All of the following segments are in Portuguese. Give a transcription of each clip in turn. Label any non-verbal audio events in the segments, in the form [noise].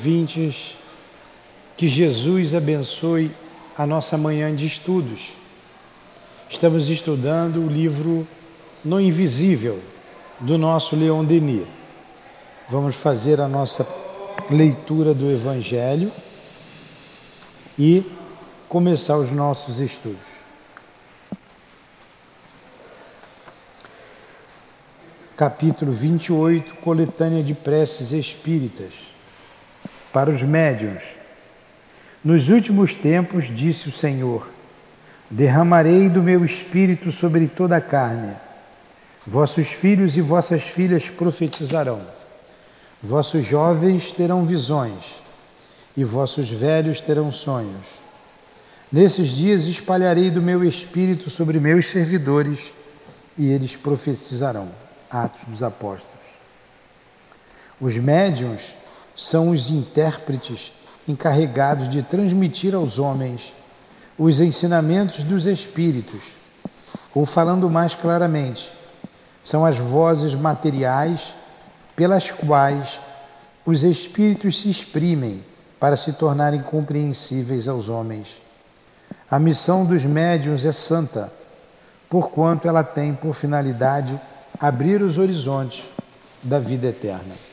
Vintes, que Jesus abençoe a nossa manhã de estudos. Estamos estudando o livro No Invisível, do nosso Leon Denis. Vamos fazer a nossa leitura do Evangelho e começar os nossos estudos. Capítulo 28, coletânea de preces espíritas para os médiuns. Nos últimos tempos, disse o Senhor, derramarei do meu espírito sobre toda a carne. Vossos filhos e vossas filhas profetizarão. Vossos jovens terão visões e vossos velhos terão sonhos. Nesses dias espalharei do meu espírito sobre meus servidores e eles profetizarão. Atos dos Apóstolos. Os médiuns são os intérpretes encarregados de transmitir aos homens os ensinamentos dos Espíritos, ou falando mais claramente, são as vozes materiais pelas quais os Espíritos se exprimem para se tornarem compreensíveis aos homens. A missão dos médiuns é santa, porquanto ela tem por finalidade abrir os horizontes da vida eterna.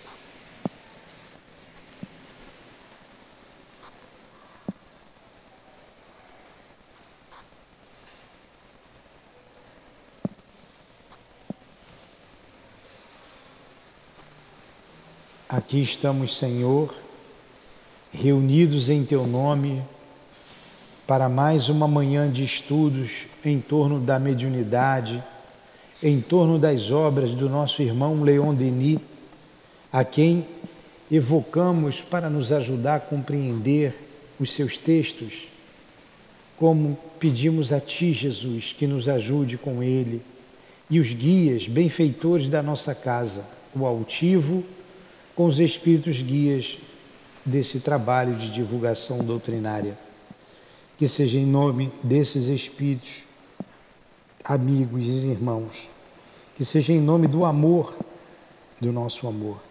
Aqui estamos, Senhor, reunidos em Teu nome para mais uma manhã de estudos em torno da mediunidade, em torno das obras do nosso irmão Leon Denis, a quem evocamos para nos ajudar a compreender os seus textos, como pedimos a Ti, Jesus, que nos ajude com ele, e os guias, benfeitores da nossa casa, o altivo com os espíritos guias desse trabalho de divulgação doutrinária. Que seja em nome desses espíritos, amigos e irmãos, que seja em nome do amor, do nosso amor,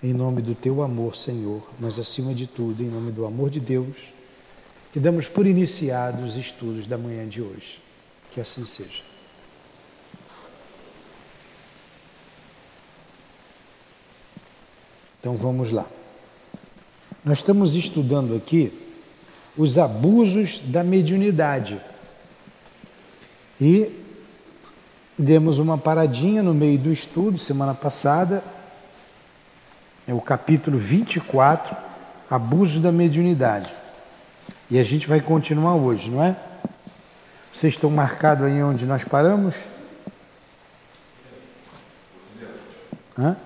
em nome do teu amor, Senhor, mas acima de tudo, em nome do amor de Deus, que damos por iniciados os estudos da manhã de hoje. Que assim seja. Então vamos lá. Nós estamos estudando aqui os abusos da mediunidade. E demos uma paradinha no meio do estudo semana passada, é o capítulo 24, abusos da mediunidade. E a gente vai continuar hoje, não é? Vocês estão marcados aí onde nós paramos? Hã?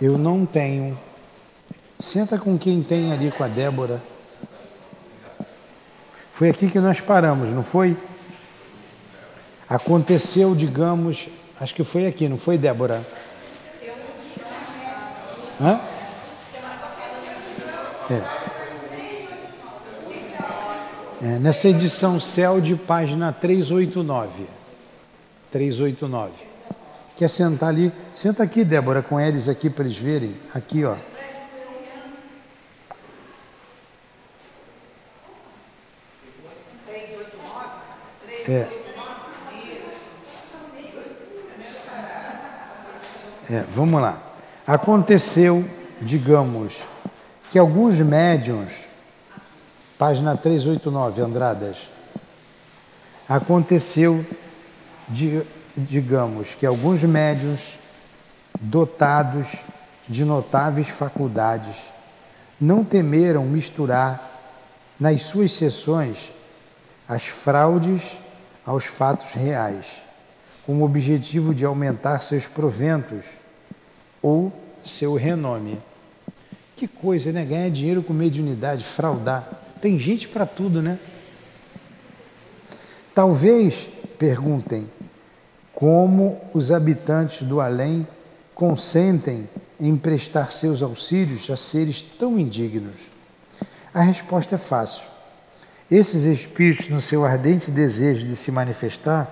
Eu não tenho. Senta com quem tem ali com a Débora. Foi aqui que nós paramos, não foi? Aconteceu, digamos, acho que foi aqui, não foi, Débora? Hã? É. é. Nessa edição Céu de página 389. 389. Quer sentar ali? Senta aqui, Débora, com eles aqui para eles verem. Aqui, ó. É. É, vamos lá. Aconteceu, digamos, que alguns médiums, página 389, Andradas, aconteceu de digamos que alguns médios dotados de notáveis faculdades não temeram misturar nas suas sessões as fraudes aos fatos reais, com o objetivo de aumentar seus proventos ou seu renome. Que coisa, né? Ganhar dinheiro com mediunidade, fraudar. Tem gente para tudo, né? Talvez, perguntem, como os habitantes do além consentem em prestar seus auxílios a seres tão indignos? A resposta é fácil. Esses espíritos, no seu ardente desejo de se manifestar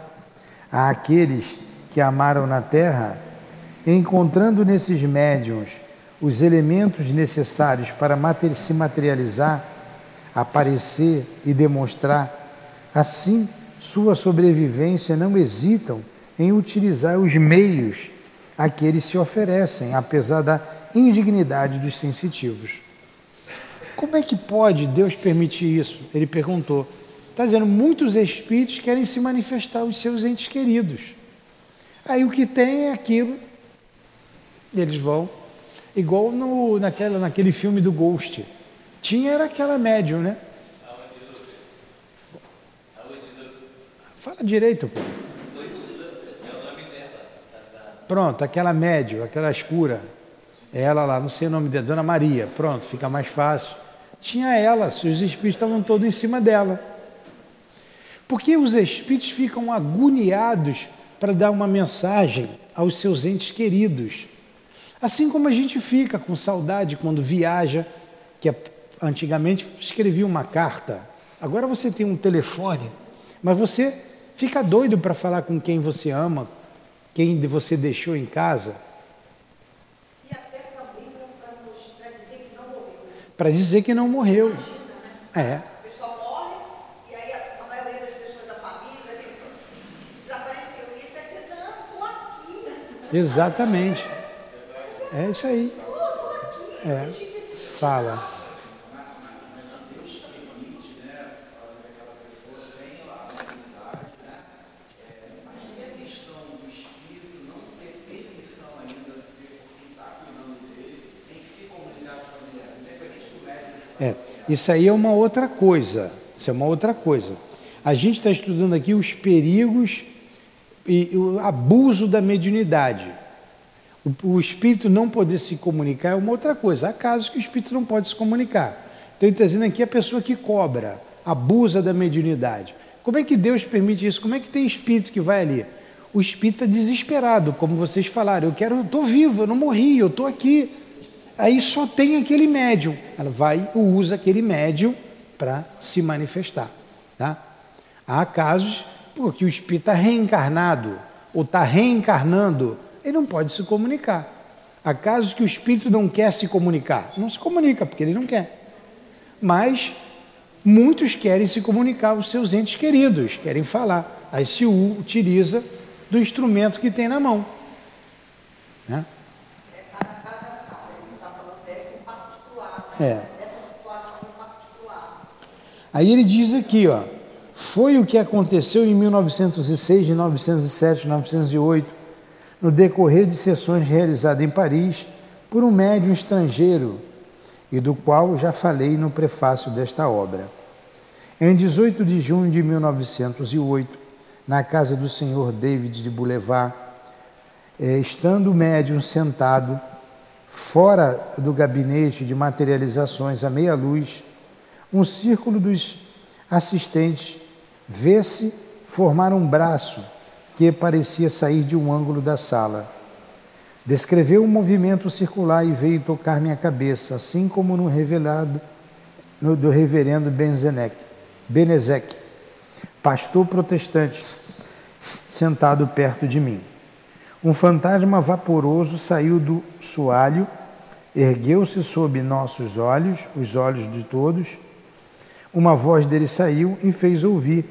àqueles que amaram na terra, encontrando nesses médiums os elementos necessários para se materializar, aparecer e demonstrar, assim sua sobrevivência não hesitam em utilizar os meios a que eles se oferecem, apesar da indignidade dos sensitivos. Como é que pode Deus permitir isso? Ele perguntou. Está dizendo, muitos espíritos querem se manifestar aos seus entes queridos. Aí o que tem é aquilo, eles vão, igual no, naquela, naquele filme do Ghost. Tinha era aquela médium, né? Fala direito, pô. Pronto, aquela médium, aquela escura. Ela lá, não sei o nome dela, Dona Maria. Pronto, fica mais fácil. Tinha ela, os espíritos estavam todos em cima dela. Porque os espíritos ficam agoniados para dar uma mensagem aos seus entes queridos. Assim como a gente fica com saudade quando viaja, que antigamente escrevia uma carta, agora você tem um telefone, mas você fica doido para falar com quem você ama, quem você deixou em casa. E até também para dizer que não morreu. Para dizer que não morreu. Imagina, né? É. Exatamente. [laughs] É isso aí. É. Fala. É, isso aí é uma outra coisa. Isso é uma outra coisa. A gente está estudando aqui os perigos e o abuso da mediunidade. O, o, espírito não poder se comunicar é uma outra coisa. Há casos que o espírito não pode se comunicar. Então, ele está dizendo aqui a pessoa que cobra, abusa da mediunidade. Como é que Deus permite isso? Como é que tem espírito que vai ali? O espírito está desesperado, como vocês falaram. Eu quero, eu estou vivo, eu não morri, eu estou aqui. Aí só tem aquele médium. Ela vai e usa aquele médium para se manifestar. Tá? Há casos porque o espírito está reencarnado ou está reencarnando, ele não pode se comunicar. Há casos que o espírito não quer se comunicar, não se comunica porque ele não quer. Mas muitos querem se comunicar aos seus entes queridos, querem falar. Aí se utiliza do instrumento que tem na mão. Né? É. Aí ele diz aqui, ó, foi o que aconteceu em 1906, 1907, 1908, no decorrer de sessões realizadas em Paris por um médium estrangeiro e do qual já falei no prefácio desta obra. Em 18 de junho de 1908, na casa do senhor David de Boulevard, eh, estando o médium sentado fora do gabinete de materializações à meia luz, um círculo dos assistentes Vê-se formar um braço que parecia sair de um ângulo da sala. Descreveu um movimento circular e veio tocar minha cabeça, assim como no revelado no, do reverendo Benzenec, Benezek, pastor protestante, sentado perto de mim. Um fantasma vaporoso saiu do soalho, ergueu-se sob nossos olhos, os olhos de todos, uma voz dele saiu e fez ouvir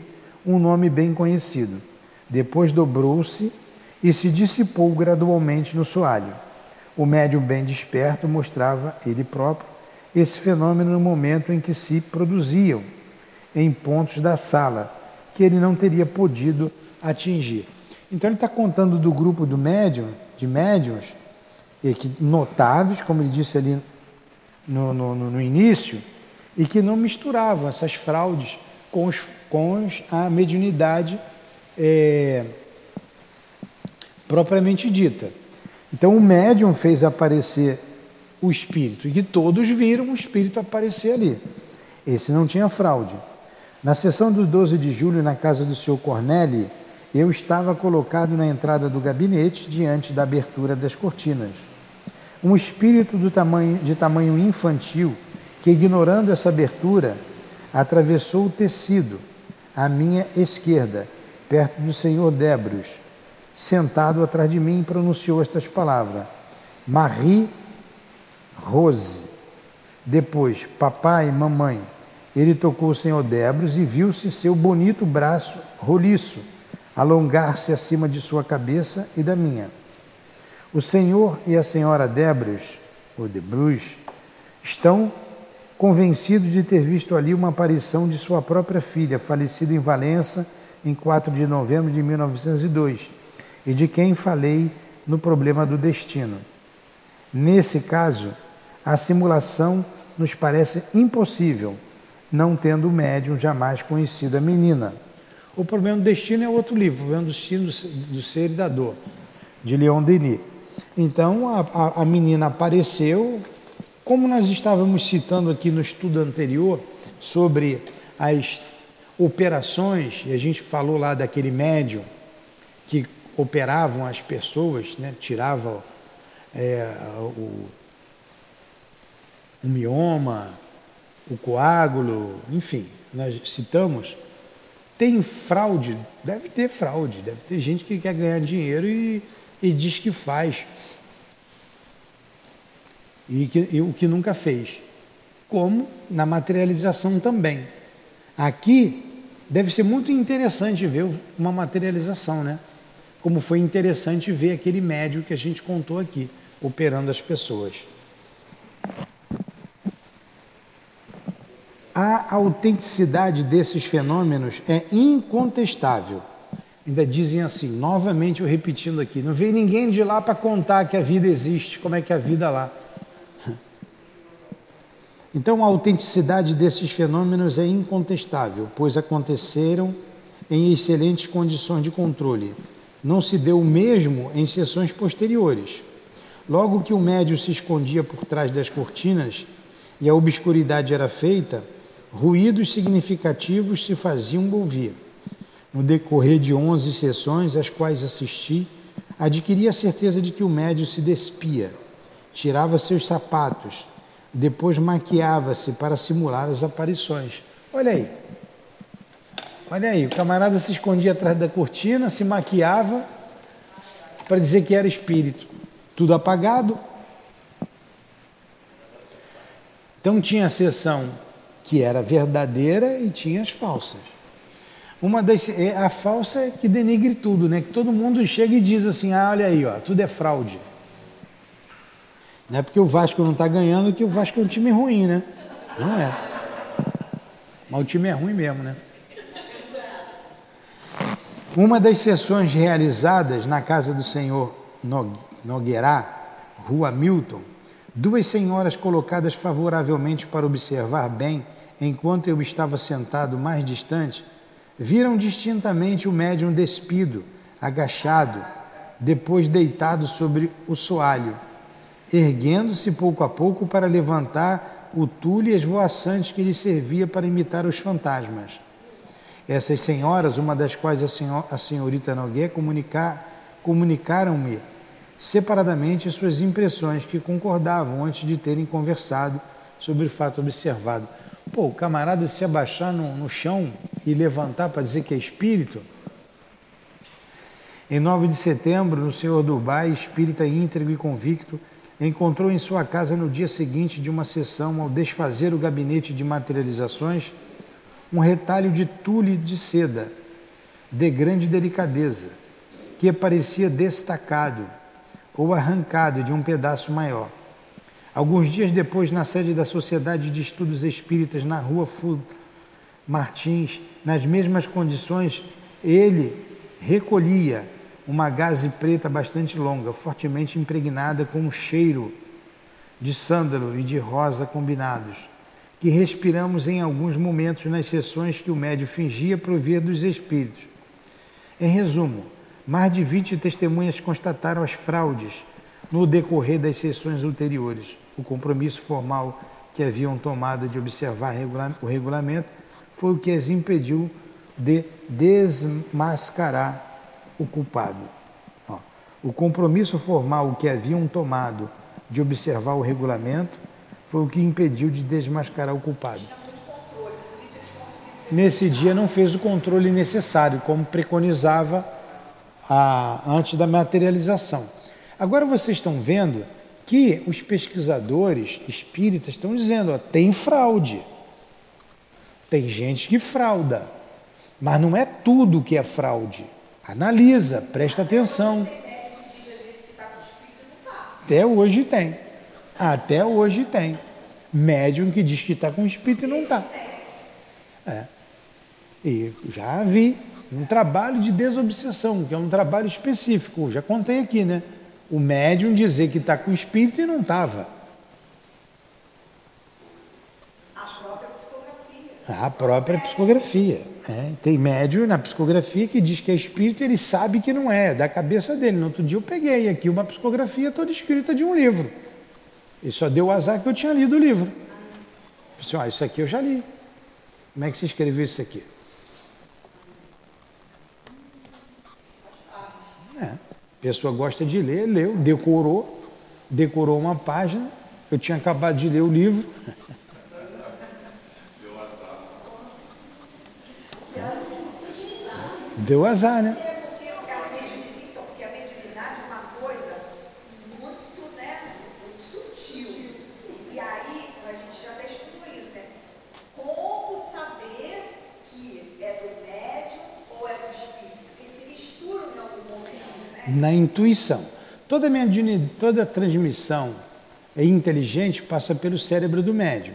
um nome bem conhecido. Depois dobrou-se e se dissipou gradualmente no soalho. O médium bem desperto mostrava ele próprio esse fenômeno no momento em que se produziam em pontos da sala que ele não teria podido atingir. Então ele está contando do grupo do médium, de médiums, e que notáveis, como ele disse ali no, no, no início, e que não misturavam essas fraudes com, os, com a mediunidade é, propriamente dita. Então o médium fez aparecer o espírito, e que todos viram o espírito aparecer ali. Esse não tinha fraude. Na sessão do 12 de julho, na casa do senhor Corneli, eu estava colocado na entrada do gabinete, diante da abertura das cortinas. Um espírito tamanho, de tamanho infantil, que, ignorando essa abertura, atravessou o tecido à minha esquerda, perto do senhor Debros, sentado atrás de mim, pronunciou estas palavras: Marie Rose. Depois, papai mamãe. Ele tocou o Senhor Debros e viu-se seu bonito braço roliço alongar-se acima de sua cabeça e da minha. O Senhor e a Senhora Debros, ou Debrus, estão convencidos de ter visto ali uma aparição de sua própria filha, falecida em Valença em 4 de novembro de 1902, e de quem falei no problema do destino. Nesse caso, a simulação nos parece impossível, não tendo o médium jamais conhecido a menina. O problema do destino é outro livro, o problema do destino do ser e da dor, de Leon Denis. Então a, a, a menina apareceu, como nós estávamos citando aqui no estudo anterior sobre as operações, e a gente falou lá daquele médium que operavam as pessoas, né, tirava é, o, o mioma, o coágulo, enfim, nós citamos. Tem fraude? Deve ter fraude, deve ter gente que quer ganhar dinheiro e, e diz que faz. E, que, e o que nunca fez. Como na materialização também. Aqui deve ser muito interessante ver uma materialização, né? Como foi interessante ver aquele médio que a gente contou aqui, operando as pessoas. A autenticidade desses fenômenos é incontestável. Ainda dizem assim, novamente eu repetindo aqui, não veio ninguém de lá para contar que a vida existe, como é que é a vida lá. [laughs] Então a autenticidade desses fenômenos é incontestável, pois aconteceram em excelentes condições de controle. Não se deu o mesmo em sessões posteriores. Logo que o médio se escondia por trás das cortinas e a obscuridade era feita, ruídos significativos se faziam ouvir. No decorrer de onze sessões, às quais assisti, adquiri a certeza de que o médio se despia, tirava seus sapatos, depois maquiava-se para simular as aparições. Olha aí. Olha aí, o camarada se escondia atrás da cortina, se maquiava para dizer que era espírito. Tudo apagado. Então tinha a sessão que era verdadeira e tinha as falsas. Uma das é a falsa é que denigre tudo, né? Que todo mundo chega e diz assim: "Ah, olha aí, ó, tudo é fraude". Não é porque o Vasco não está ganhando que o Vasco é um time ruim, né? Não é. Mas o time é ruim mesmo, né? Uma das sessões realizadas na casa do senhor Nogueirá, Rua Milton, duas senhoras colocadas favoravelmente para observar bem enquanto eu estava sentado mais distante, viram distintamente o médium despido, agachado, depois deitado sobre o soalho, erguendo-se pouco a pouco para levantar o tule esvoaçante que lhe servia para imitar os fantasmas. Essas senhoras, uma das quais a, senhor, a senhorita Noguet, comunicar, comunicaram-me separadamente suas impressões, que concordavam antes de terem conversado sobre o fato observado. Pô, o camarada se abaixar no, no chão e levantar para dizer que é espírito. Em 9 de setembro, no senhor Dubai, espírita íntegro e convicto, encontrou em sua casa no dia seguinte de uma sessão, ao desfazer o gabinete de materializações, um retalho de tule de seda, de grande delicadeza, que parecia destacado ou arrancado de um pedaço maior. Alguns dias depois, na sede da Sociedade de Estudos Espíritas, na rua Fu Martins, nas mesmas condições, ele recolhia uma gaze preta bastante longa, fortemente impregnada com um cheiro de sândalo e de rosa combinados, que respiramos em alguns momentos nas sessões que o médio fingia prover dos espíritos. Em resumo, mais de 20 testemunhas constataram as fraudes no decorrer das sessões ulteriores o compromisso formal que haviam tomado de observar o regulamento foi o que as impediu de desmascarar o culpado. O compromisso formal que haviam tomado de observar o regulamento foi o que impediu de desmascarar o culpado. Nesse dia não fez o controle necessário, como preconizava a, antes da materialização. Agora vocês estão vendo que os pesquisadores espíritas estão dizendo, ó, tem fraude. Tem gente que frauda, mas não é tudo que é fraude. Analisa, presta atenção. Até hoje tem. Até hoje tem. Médium que diz que está com espírito e não está. É. E já vi um trabalho de desobsessão, que é um trabalho específico. Já contei aqui, né? O médium dizer que está com espírito e não estava. A própria psicografia. A própria psicografia. É, tem médium na psicografia que diz que é espírito e ele sabe que não é, da cabeça dele. No outro dia eu peguei aqui uma psicografia toda escrita de um livro. E só deu o azar que eu tinha lido o livro. Falei assim, ó, isso aqui eu já li. Como é que você escreveu isso aqui? É, a pessoa gosta de ler, leu, decorou, decorou uma página. Eu tinha acabado de ler o livro. Deu azar, né? É porque a mediunidade, então, porque a mediunidade é uma coisa muito, né, muito sutil. E aí, a gente já até estudou isso, né? Como saber que é do médium ou é do espírito? Porque se misturam em algum momento, né? na intuição. Toda, mediuni- toda transmissão é inteligente passa pelo cérebro do médium.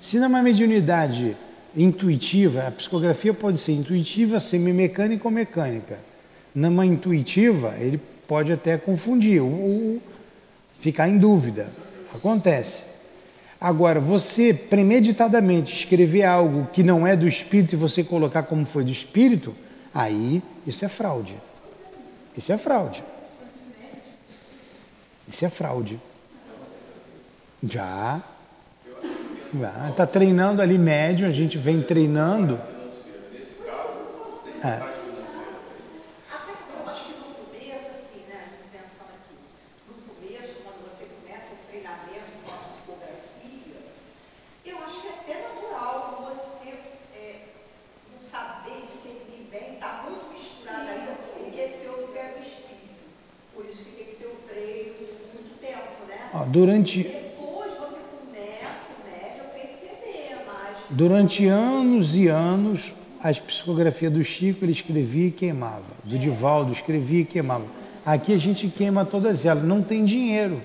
Se numa mediunidade intuitiva, a psicografia pode ser intuitiva, semimecânica ou mecânica. Numa intuitiva, ele pode até confundir ou ficar em dúvida. Acontece. Agora, você premeditadamente escrever algo que não é do espírito e você colocar como foi do espírito, aí isso é fraude. Isso é fraude. Isso é fraude. Já. Está treinando ali médium, a gente vem treinando. É. Até porque eu acho que no começo, assim, né, pensando aqui, no começo, quando você começa o treinamento de uma psicografia, eu acho que é até natural você é, não saber discernir bem, está muito misturado ainda, porque esse outro é do espírito. Por isso que tem que ter um treino de muito tempo, né? Ó, durante, Depois você começa, o médio, a perceber mais. durante anos e anos, as psicografias do Chico ele escrevia e queimava. Do Divaldo escrevia e queimava. Aqui a gente queima todas elas. Não tem dinheiro.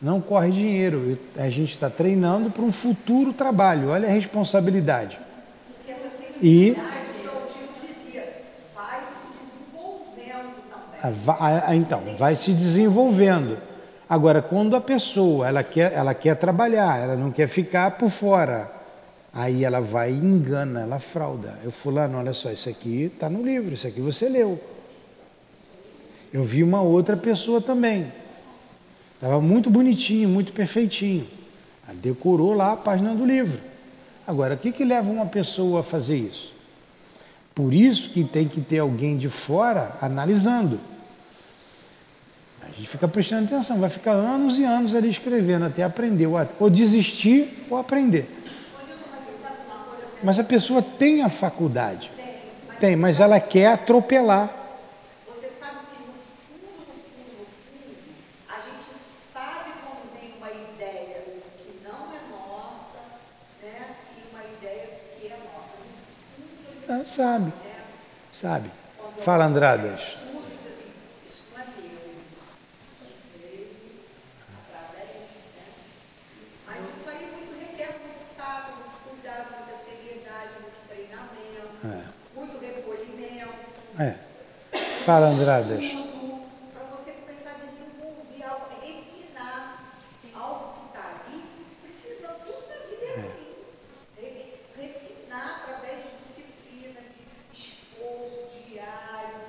Não corre dinheiro. A gente está treinando para um futuro trabalho. Olha a responsabilidade. Porque essa E- sensibilidade, o seu tio dizia, vai se desenvolvendo também. Ah, ah, Então, vai se desenvolvendo. Agora, quando a pessoa ela quer, ela quer trabalhar, ela não quer ficar por fora, aí ela vai e engana, ela frauda. Eu fulano, olha só, isso aqui está no livro, isso aqui você leu. Eu vi uma outra pessoa também. Estava muito bonitinho, muito perfeitinho. Ela decorou lá a página do livro. Agora, o que, que leva uma pessoa a fazer isso? Por isso que tem que ter alguém de fora analisando. A gente fica prestando atenção, vai ficar anos e anos ali escrevendo até aprender, ou, desistir ou aprender. Mas a pessoa tem a faculdade. Tem, mas ela quer atropelar. Você sabe que no fundo, no fundo, no fundo, a gente sabe quando vem uma ideia que não é nossa, né? E uma ideia que é nossa. No fundo, a gente Ah, sabe, né? sabe. Fala, Andradas. surge e diz assim, isso não é meu. Isso veio através, né? Mas isso aí muito requer muito tato, muito cuidado, muita seriedade, muito treinamento, muito recolhimento. É. Fala, Andradas. para você começar a desenvolver algo, refinar algo que está ali, precisando, tudo na vida é assim. Re- Refinar através de disciplina, de esforço diário,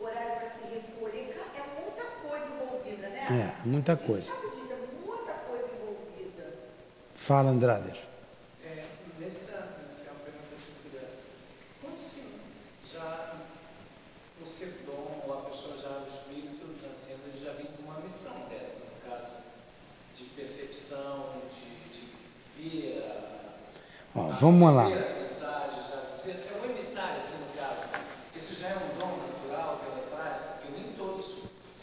horário para se recolher, é muita coisa envolvida, né? É, muita coisa. Disso, é muita coisa envolvida. Fala, Andradas. É, nessa, nessa pergunta se puder, quando se já o ser dom ou a pessoa já, o espírito está sendo, ele já vem com uma missão dessa, no caso, de percepção, de, de ver a, Ó, a vamos lá. receber as mensagens, já, ser, ser um emissário, assim, no caso. Isso já é um dom natural que ela traz, porque nem todos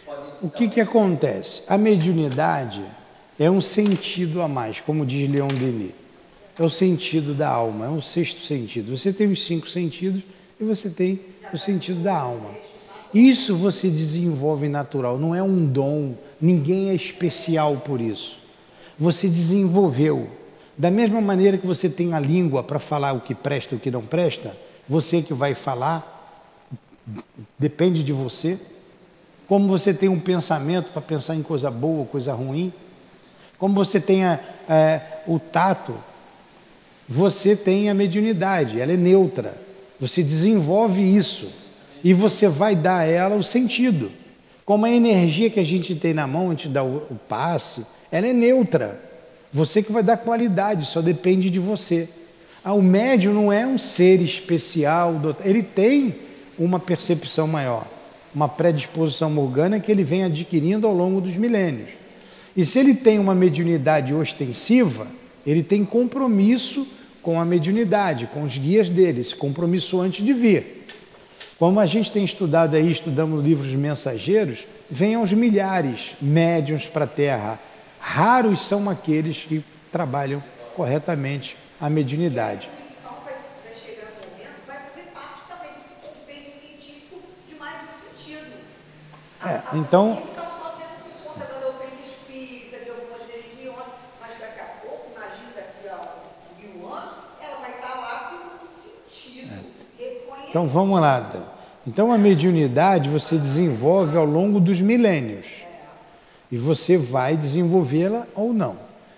podem O que, que acontece? A mediunidade é um sentido a mais, como diz Leon Denis. É o sentido da alma, é um sexto sentido. Você tem os cinco sentidos e você tem o sentido da alma. Isso você desenvolve natural, não é um dom, ninguém é especial por isso. Você desenvolveu. Da mesma maneira que você tem a língua para falar o que presta e o que não presta, você que vai falar, depende de você. Como você tem um pensamento para pensar em coisa boa, coisa ruim. Como você tem a, é, o tato, você tem a mediunidade, ela é neutra. Você desenvolve isso e você vai dar a ela o sentido. Como a energia que a gente tem na mão, a gente dá o, o passe, ela é neutra. Você que vai dar qualidade, só depende de você. Ah, o médium não é um ser especial, ele tem uma percepção maior, uma predisposição orgânica que ele vem adquirindo ao longo dos milênios. E se ele tem uma mediunidade ostensiva, ele tem compromisso com a mediunidade, com os guias dele, esse compromisso antes de vir. Como a gente tem estudado aí, estudamos livros mensageiros, vem aos milhares médiuns para a Terra. Raros são aqueles que trabalham corretamente a mediunidade. É, então, Então vamos lá. Então a mediunidade você desenvolve ao longo dos milênios. E você vai desenvolvê-la ou não.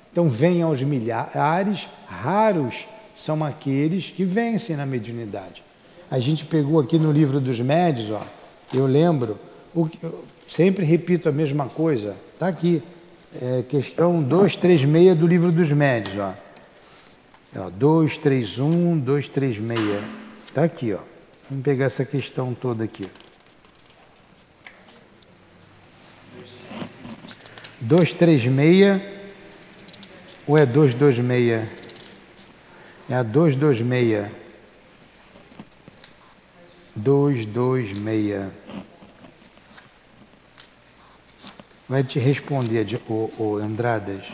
Então vem aos milhares, raros são aqueles que vencem na mediunidade. A gente pegou aqui no livro dos médios, ó, eu lembro, o, eu sempre repito a mesma coisa, está aqui, é, questão 236 do livro dos médios, ó. ó 231, 236, está aqui, ó. Vamos pegar essa questão toda aqui. 236 ou é 226? É a 226. 226. Vai te responder, o, o Andradas.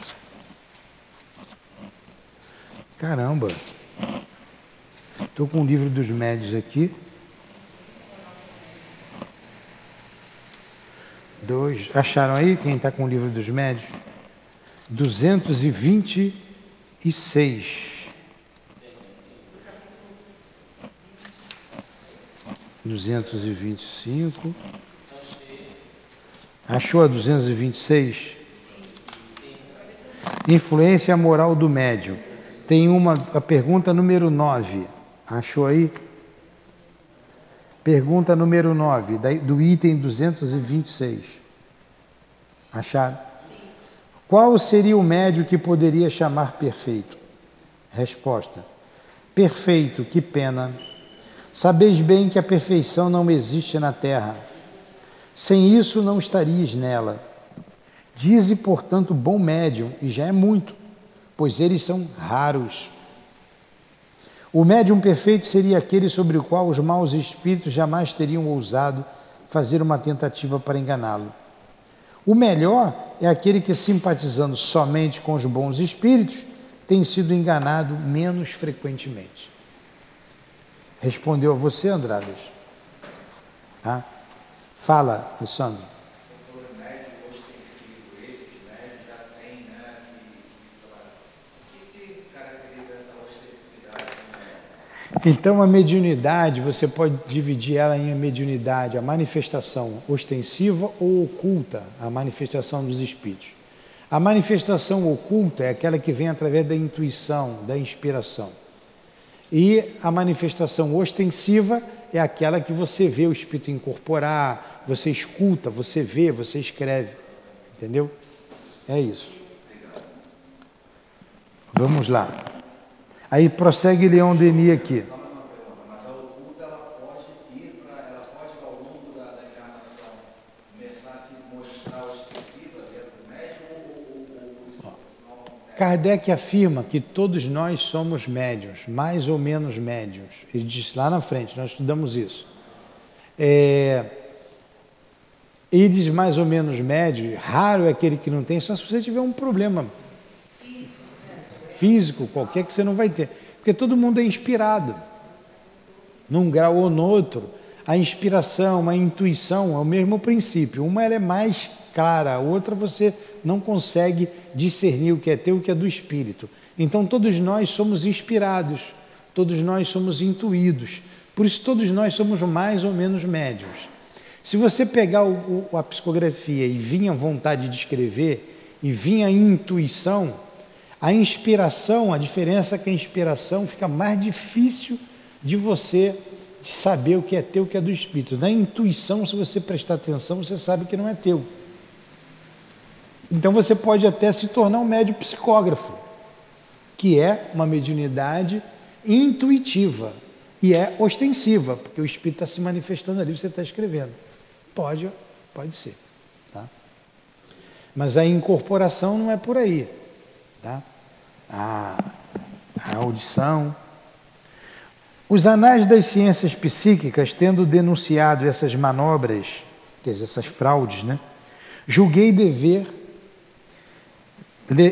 Caramba! Estou com o livro dos médios aqui. Dois. Acharam aí quem está com o livro dos médios? 226. Duzentos e vinte e cinco. Achou a duzentos e vinte e seis? Influência moral do médium. Tem uma a pergunta número nove. Achou aí? Pergunta número 9, do item 226. Acharam? Qual seria o médio que poderia chamar perfeito? Resposta: Perfeito, que pena. Sabeis bem que a perfeição não existe na terra. Sem isso não estarias nela. Dize, portanto, bom médium, e já é muito, pois eles são raros. O médium perfeito seria aquele sobre o qual os maus espíritos jamais teriam ousado fazer uma tentativa para enganá-lo. O melhor é aquele que, simpatizando somente com os bons espíritos, tem sido enganado menos frequentemente. Respondeu a você, Andradas? Tá? Fala, Alessandro. Então, a mediunidade, você pode dividir ela em mediunidade, a manifestação ostensiva ou oculta, a manifestação dos espíritos. A manifestação oculta é aquela que vem através da intuição, da inspiração. E a manifestação ostensiva é aquela que você vê o espírito incorporar, você escuta, você vê, você escreve. Entendeu? É isso. Vamos lá. Aí prossegue Leão Denis aqui. Kardec afirma que todos nós somos médiums, mais ou menos médiums. Ele diz lá na frente, nós estudamos isso. É, Eles mais ou menos médios, raro é aquele que não tem, só se você tiver um problema físico, qualquer que você não vai ter. Porque todo mundo é inspirado, num grau ou no outro. A inspiração, a intuição é o mesmo princípio. Uma ela é mais clara, a outra você não consegue discernir o que é teu e o que é do espírito. Então todos nós somos inspirados, todos nós somos intuídos. Por isso todos nós somos mais ou menos médios. Se você pegar o, o, a psicografia e vinha vontade de escrever e vinha intuição, a inspiração, a diferença é que a inspiração fica mais difícil de você saber o que é teu, o que é do espírito. Na intuição, se você prestar atenção, você sabe que não é teu. Então você pode até se tornar um médio psicógrafo, que é uma mediunidade intuitiva e é ostensiva, porque o espírito está se manifestando ali, você está escrevendo. Pode, pode ser. Tá? Mas a incorporação não é por aí. Tá? A, a audição. Os anais das ciências psíquicas, tendo denunciado essas manobras, quer dizer, essas fraudes, né? julguei dever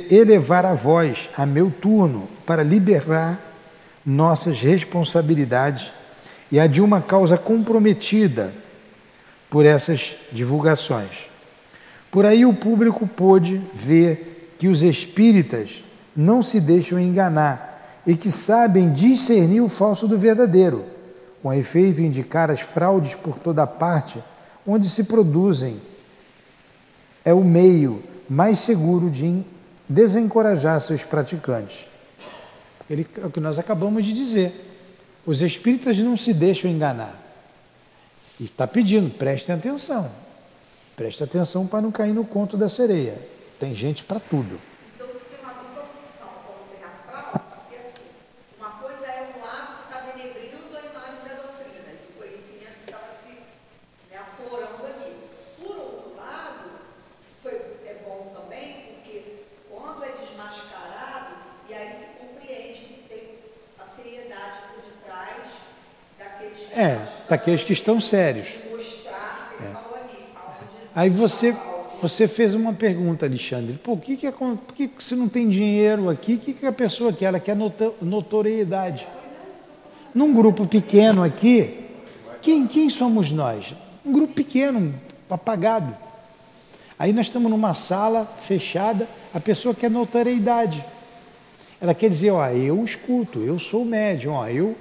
elevar a voz a meu turno para liberar nossas responsabilidades e a de uma causa comprometida por essas divulgações. Por aí o público pôde ver que os espíritas não se deixam enganar e que sabem discernir o falso do verdadeiro, com efeito indicar as fraudes por toda parte onde se produzem. É o meio mais seguro de desencorajar seus praticantes. Ele, é o que nós acabamos de dizer. Os espíritas não se deixam enganar. E está pedindo, prestem atenção. Preste atenção para não cair no conto da sereia. Tem gente para tudo. Então, se tem uma dupla função, como tem a fraude, porque assim, uma coisa é um lado que está denegrindo a imagem da doutrina, que o conhecimento estava se, se aflorando aqui. Por outro lado, foi, é bom também, porque quando é desmascarado, e aí se compreende que tem a seriedade por detrás daqueles que É, daqueles que estão sérios. aonde Aí você, você fez uma pergunta, Alexandre. Pô, o que, que é, por que se não tem dinheiro aqui, o que, que a pessoa quer? Ela quer noto- notoriedade. Num grupo pequeno aqui, quem, quem somos nós? Um grupo pequeno, apagado. Aí nós estamos numa sala fechada, a pessoa quer notoriedade. Ela quer dizer, ó, eu escuto, eu sou médium, ó, eu.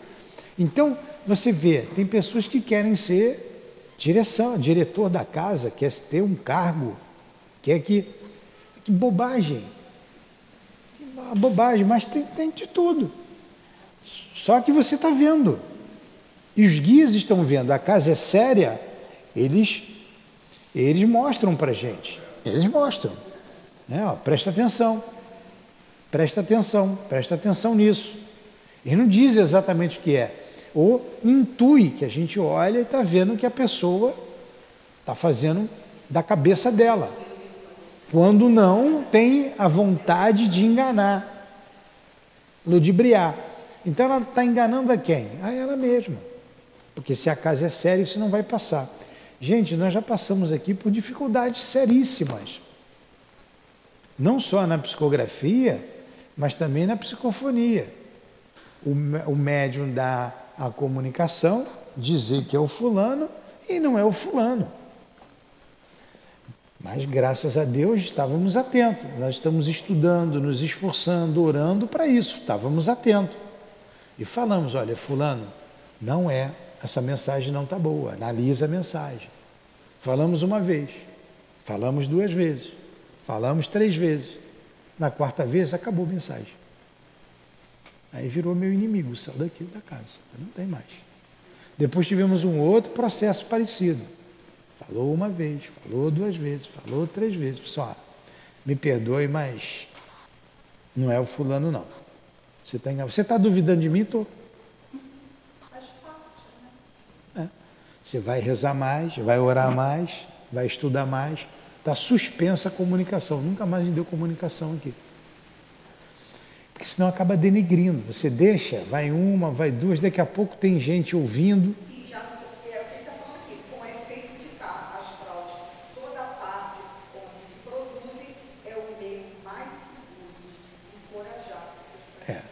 Então, você vê, tem pessoas que querem ser direção, diretor da casa, quer ter um cargo, quer que. Que bobagem. Uma bobagem, mas tem, tem de tudo. Só que você está vendo. E os guias estão vendo, a casa é séria, eles, eles mostram para gente. Eles mostram. Né? Ó, presta atenção. Presta atenção, presta atenção nisso. Eles não dizem exatamente o que é. Ou intui que a gente olha e está vendo que a pessoa está fazendo da cabeça dela. Quando não tem a vontade de enganar, ludibriar. Então ela está enganando a quem? A ela mesma. Porque se a casa é séria, isso não vai passar. Gente, nós já passamos aqui por dificuldades seríssimas. Não só na psicografia, mas também na psicofonia. O, o médium dá a comunicação, dizer que é o fulano e não é o fulano. Mas graças a Deus estávamos atentos. Nós estamos estudando, nos esforçando, orando para isso. Estávamos atentos. E falamos, olha, fulano, não é, essa mensagem não está boa. Analisa a mensagem. Falamos uma vez, falamos duas vezes, falamos três vezes. Na quarta vez acabou a mensagem. Aí virou meu inimigo, saiu daqui da casa, não tem mais. Depois tivemos um outro processo parecido. Falou uma vez, falou duas vezes, falou três vezes. Só, me perdoe, mas não é o fulano não. Você está você tá duvidando de mim? Estou. né? Você vai rezar mais, vai orar mais, vai estudar mais. Está suspensa a comunicação. Nunca mais me deu comunicação aqui porque senão acaba denigrindo. Você deixa, vai uma, vai duas, daqui a pouco tem gente ouvindo. É.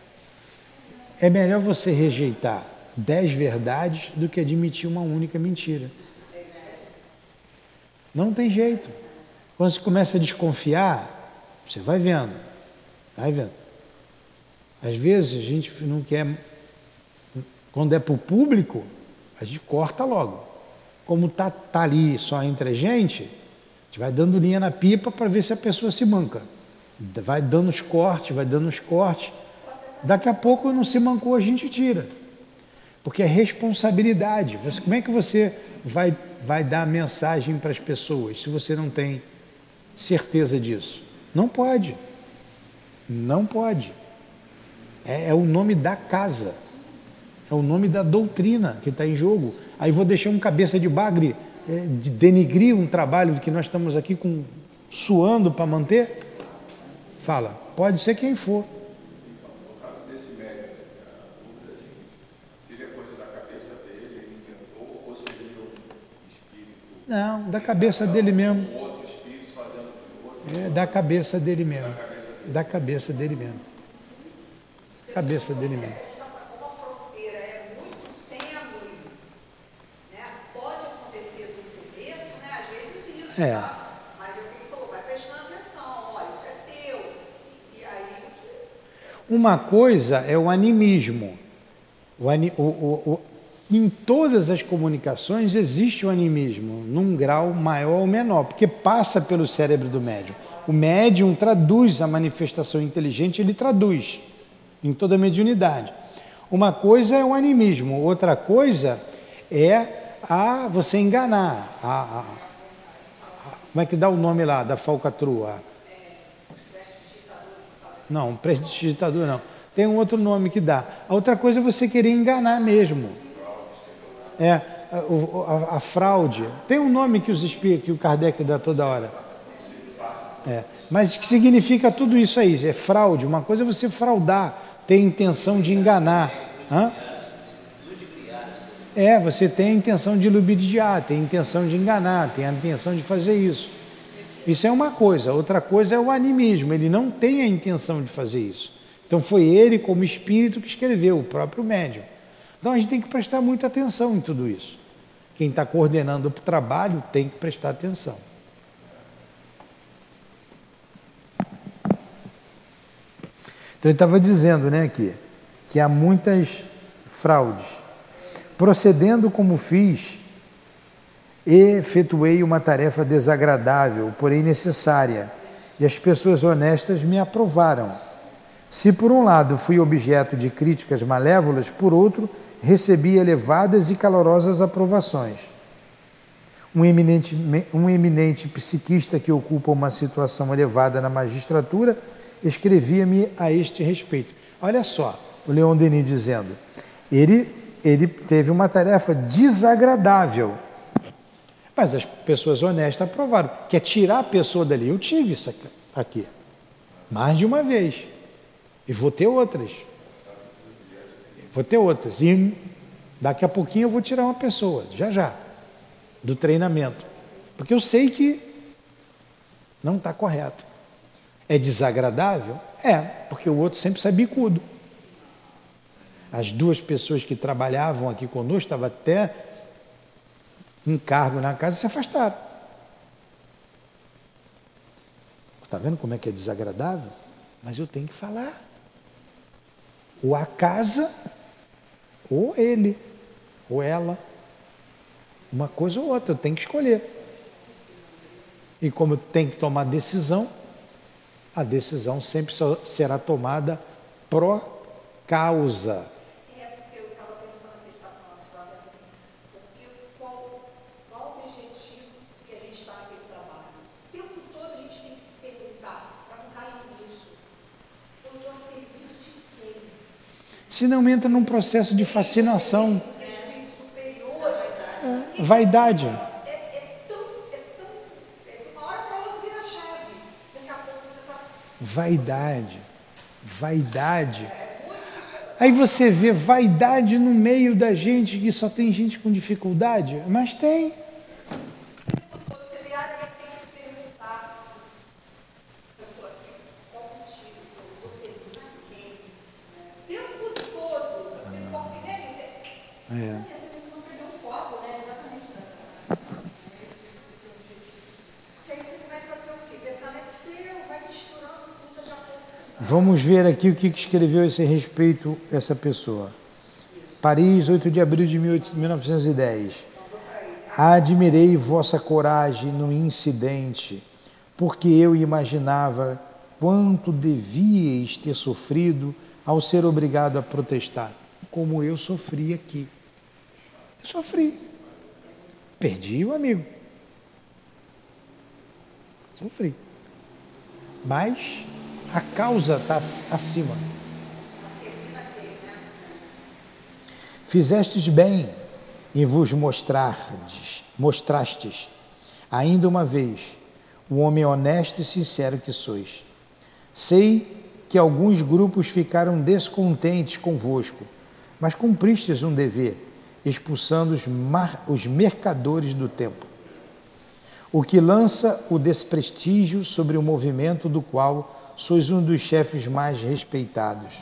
é melhor você rejeitar dez verdades do que admitir uma única mentira. Não tem jeito. Quando você começa a desconfiar, você vai vendo, vai vendo. Às vezes a gente não quer, quando é para o público, a gente corta logo. Como tá, tá ali só entre a gente, a gente vai dando linha na pipa para ver se a pessoa se manca. Vai dando os cortes, vai dando os cortes. Daqui a pouco não se mancou, a gente tira. Porque é responsabilidade. Você, como é que você vai, vai dar mensagem para as pessoas se você não tem certeza disso? Não pode. Não pode. É, é o nome da casa. É o nome da doutrina que está em jogo. Aí vou deixar um cabeça de bagre é, de denigrir um trabalho que nós estamos aqui com, suando para manter? Fala, pode ser quem for. Não, da cabeça dele mesmo. É, da cabeça dele mesmo. Da cabeça dele mesmo. Cabeça dele mesmo. É né? Né? É. tá? Mas é o que ele falou, vai prestando atenção, ó, isso é teu. E aí você. Uma coisa é o animismo. O ani- o- o- o- em todas as comunicações existe o animismo, num grau maior ou menor, porque passa pelo cérebro do médium. O médium traduz a manifestação inteligente, ele traduz em toda mediunidade. Uma coisa é o animismo, outra coisa é a você enganar. A, a- a- como é que dá o nome lá da falcatrua? Não, prestidigitador não. Tem um outro nome que dá. A outra coisa é você querer enganar mesmo. É, a, fraude. Tem um nome que, os espí- que o Kardec dá toda hora. É, mas que significa tudo isso aí? É fraude. Uma coisa é você fraudar, ter intenção de enganar. Hã? É, você tem a intenção de ludibriar, tem a intenção de enganar, tem a intenção de fazer isso. Isso é uma coisa. Outra coisa é o animismo. Ele não tem a intenção de fazer isso. Então foi ele, como espírito, que escreveu, o próprio médium. Então a gente tem que prestar muita atenção em tudo isso. Quem está coordenando o trabalho tem que prestar atenção. Então ele estava dizendo, né, aqui, que há muitas fraudes. Procedendo como fiz, efetuei uma tarefa desagradável, porém necessária, e as pessoas honestas me aprovaram. Se por um lado fui objeto de críticas malévolas, por outro recebi elevadas e calorosas aprovações. Um eminente, um eminente psiquista que ocupa uma situação elevada na magistratura escrevia-me a este respeito. Olha só, o Leon Denis dizendo, ele, ele teve uma tarefa desagradável, mas as pessoas honestas aprovaram. Quer tirar a pessoa dali? Eu tive isso aqui, mais de uma vez. E vou ter outras. Vou ter outras. E daqui a pouquinho eu vou tirar uma pessoa, já já, do treinamento. Porque eu sei que não está correto. É desagradável? É, porque o outro sempre sai bicudo. As duas pessoas que trabalhavam aqui conosco, estavam até em cargo na casa, se afastaram. Está vendo como é que é desagradável? Mas eu tenho que falar. Ou a casa, ou ele, ou ela. Uma coisa ou outra, eu tenho que escolher. E como eu tenho que tomar decisão, a decisão sempre será tomada pró causa. É se não entra num processo de fascinação, de vaidade. é, é tão, é tão, é de uma hora para outra vira chave. Daqui a pouco você está Vaidade. Vaidade. Aí você vê vaidade no meio da gente que só tem gente com dificuldade, mas tem. Quando você diariamente tem que se perguntar, eu estou aqui qual motivo, eu estou servindo a quem? O tempo todo É. Não perdeu o foco, né? Exatamente. Porque aí você começa a ter o quê? Pensamento seu, vai misturando tudo, daqui a pouco você Vamos ver aqui o que escreveu a esse respeito essa pessoa. Paris, 8 de abril de 18- 1910. Admirei vossa coragem no incidente, porque eu imaginava quanto devíeis ter sofrido ao ser obrigado a protestar, como eu sofri aqui. Eu sofri. Perdi o amigo. Sofri. Mas a causa está acima. Fizestes bem em vos mostrardes, mostrastes, ainda uma vez, o homem honesto e sincero que sois. Sei que alguns grupos ficaram descontentes convosco, mas cumpristes um dever, expulsando os, mar, os mercadores do tempo, o que lança o desprestígio sobre o movimento do qual sois um dos chefes mais respeitados.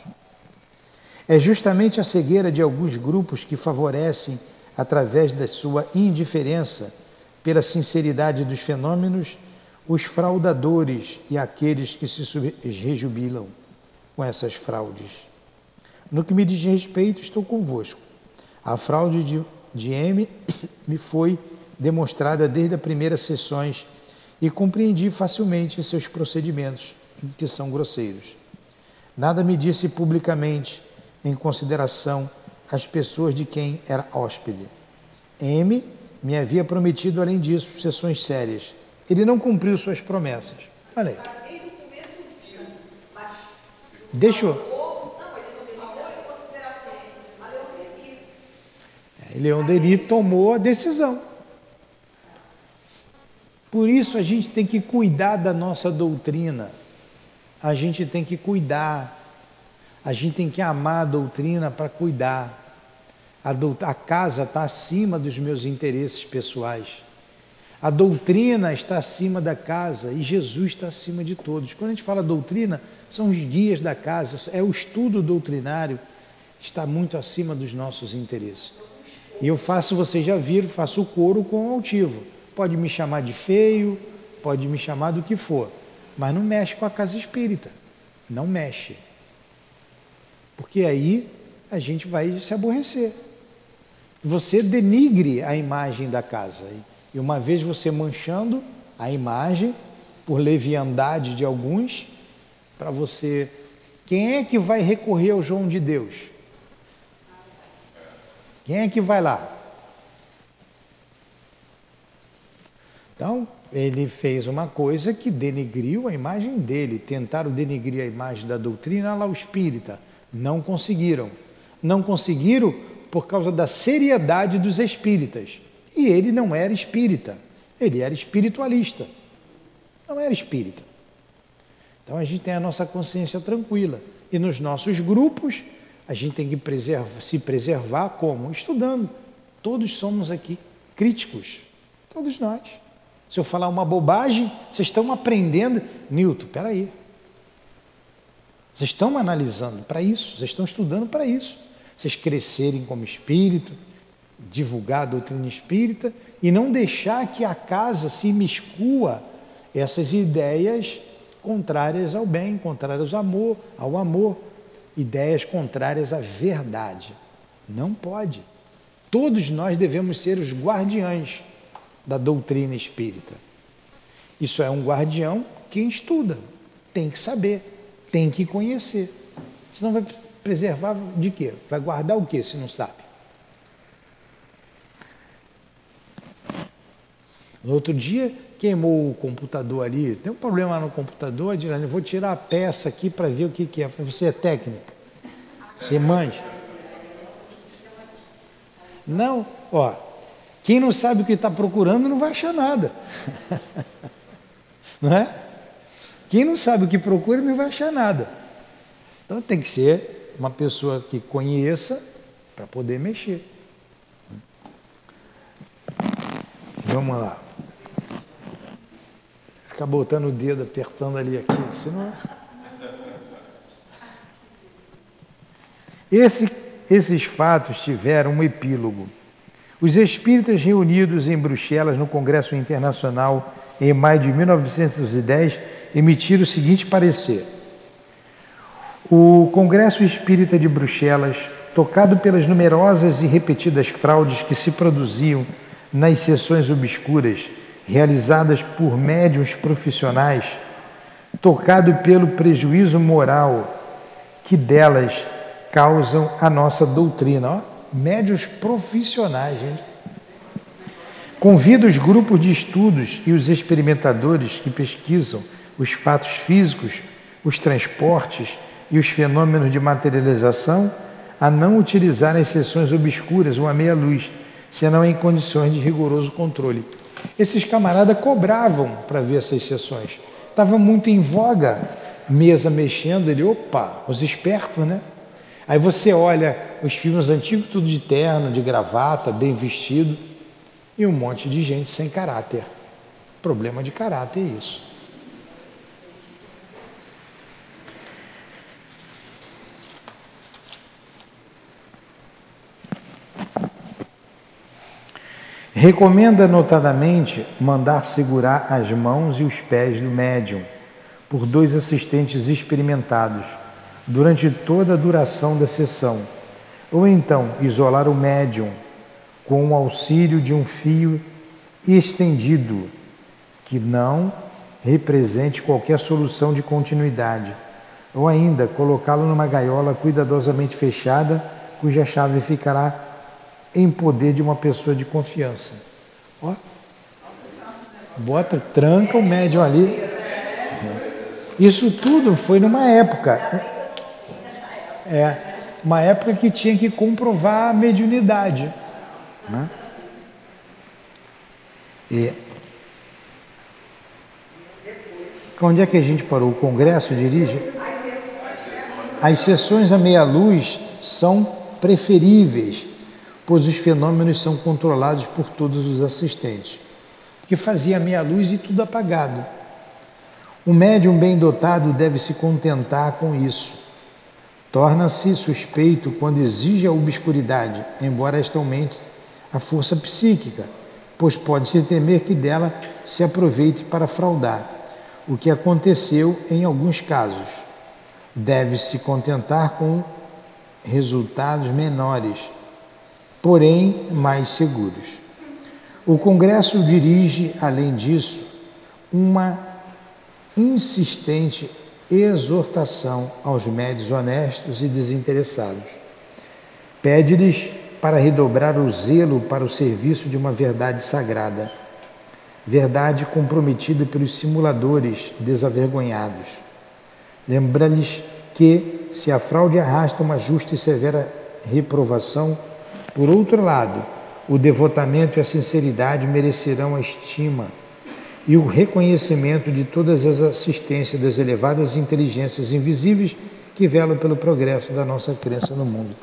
É justamente a cegueira de alguns grupos que favorecem, através da sua indiferença pela sinceridade dos fenômenos, os fraudadores e aqueles que se rejubilam com essas fraudes. No que me diz respeito, estou convosco. A fraude de, de M [coughs] me foi demonstrada desde as primeiras sessões e compreendi facilmente seus procedimentos, que são grosseiros. Nada me disse publicamente em consideração as pessoas de quem era hóspede. M me havia prometido, além disso, sessões sérias. Ele não cumpriu suas promessas. Olha Deixou. A Leoneli, Leon Denis tomou a decisão. Por isso a gente tem que cuidar da nossa doutrina. A gente tem que cuidar. A gente tem que amar a doutrina para cuidar. A, dou- a casa está acima dos meus interesses pessoais. A doutrina está acima da casa e Jesus está acima de todos. Quando a gente fala doutrina, são os dias da casa, é o estudo doutrinário, está muito acima dos nossos interesses. E eu faço, vocês já viram, faço o coro com o altivo. Pode me chamar de feio, pode me chamar do que for, mas não mexe com a casa espírita. Não mexe. Porque aí a gente vai se aborrecer. Você denigre a imagem da casa. E uma vez você manchando a imagem por leviandade de alguns, para você. Quem é que vai recorrer ao João de Deus? Quem é que vai lá? Então, ele fez uma coisa que denegriu a imagem dele. Tentaram denegrir a imagem da doutrina lá o espírita. Não conseguiram. Não conseguiram por causa da seriedade dos espíritas. E ele não era espírita. Ele era espiritualista. Não era espírita. Então a gente tem a nossa consciência tranquila. E nos nossos grupos, a gente tem que preservar, se preservar como? Estudando. Todos somos aqui críticos. Todos nós. Se eu falar uma bobagem, vocês estão aprendendo. Newton, peraí. Vocês estão analisando para isso, vocês estão estudando para isso. Vocês crescerem como espírito, divulgar a doutrina espírita e não deixar que a casa se miscua essas ideias contrárias ao bem, contrárias ao amor, ao amor, ideias contrárias à verdade. Não pode. Todos nós devemos ser os guardiães da doutrina espírita. Isso é um guardião quem estuda, tem que saber, tem que conhecer. Senão vai preservar de quê? Vai guardar o quê se não sabe? No outro dia queimou o computador ali, tem um problema no computador, Adilane, eu vou tirar a peça aqui para ver o que, que é. Você é técnica? Você manja? Não, ó, quem não sabe o que está procurando não vai achar nada. [laughs] não é? Quem não sabe o que procura não vai achar nada. Então tem que ser uma pessoa que conheça para poder mexer. Vamos lá. Ficar botando o dedo, apertando ali aqui, senão. Esse esses fatos tiveram um epílogo. Os espíritas reunidos em Bruxelas no Congresso Internacional em maio de 1910 emitiram o seguinte parecer: O Congresso Espírita de Bruxelas, tocado pelas numerosas e repetidas fraudes que se produziam nas sessões obscuras realizadas por médiuns profissionais, tocado pelo prejuízo moral que delas causam a nossa doutrina. Ó, médios profissionais, gente. Convido os grupos de estudos e os experimentadores que pesquisam os fatos físicos, os transportes e os fenômenos de materialização a não utilizar as sessões obscuras ou a meia-luz, senão em condições de rigoroso controle. Esses camaradas cobravam para ver essas sessões. Estava muito em voga, mesa mexendo, ele, opa, os espertos, né? Aí você olha os filmes antigos, tudo de terno, de gravata, bem vestido, e um monte de gente sem caráter. Problema de caráter é isso. Recomenda notadamente mandar segurar as mãos e os pés do médium por dois assistentes experimentados durante toda a duração da sessão, ou então isolar o médium com o auxílio de um fio estendido que não represente qualquer solução de continuidade, ou ainda colocá-lo numa gaiola cuidadosamente fechada, cuja chave ficará em poder de uma pessoa de confiança. Ó, bota, tranca o médium ali. Isso tudo foi numa época é uma época que tinha que comprovar a mediunidade. Né? E onde é que a gente parou? O Congresso dirige? As sessões à meia-luz são preferíveis, pois os fenômenos são controlados por todos os assistentes. Que fazia meia-luz e tudo apagado. O médium bem dotado deve se contentar com isso torna-se suspeito quando exige a obscuridade, embora esta aumente a força psíquica, pois pode-se temer que dela se aproveite para fraudar, o que aconteceu em alguns casos. Deve-se contentar com resultados menores, porém mais seguros. O Congresso dirige, além disso, uma insistente exortação aos médios honestos e desinteressados. Pede-lhes para redobrar o zelo para o serviço de uma verdade sagrada, verdade comprometida pelos simuladores desavergonhados. Lembra-lhes que, se a fraude arrasta uma justa e severa reprovação, por outro lado, o devotamento e a sinceridade merecerão a estima e o reconhecimento de todas as assistências das elevadas inteligências invisíveis que velam pelo progresso da nossa crença no mundo.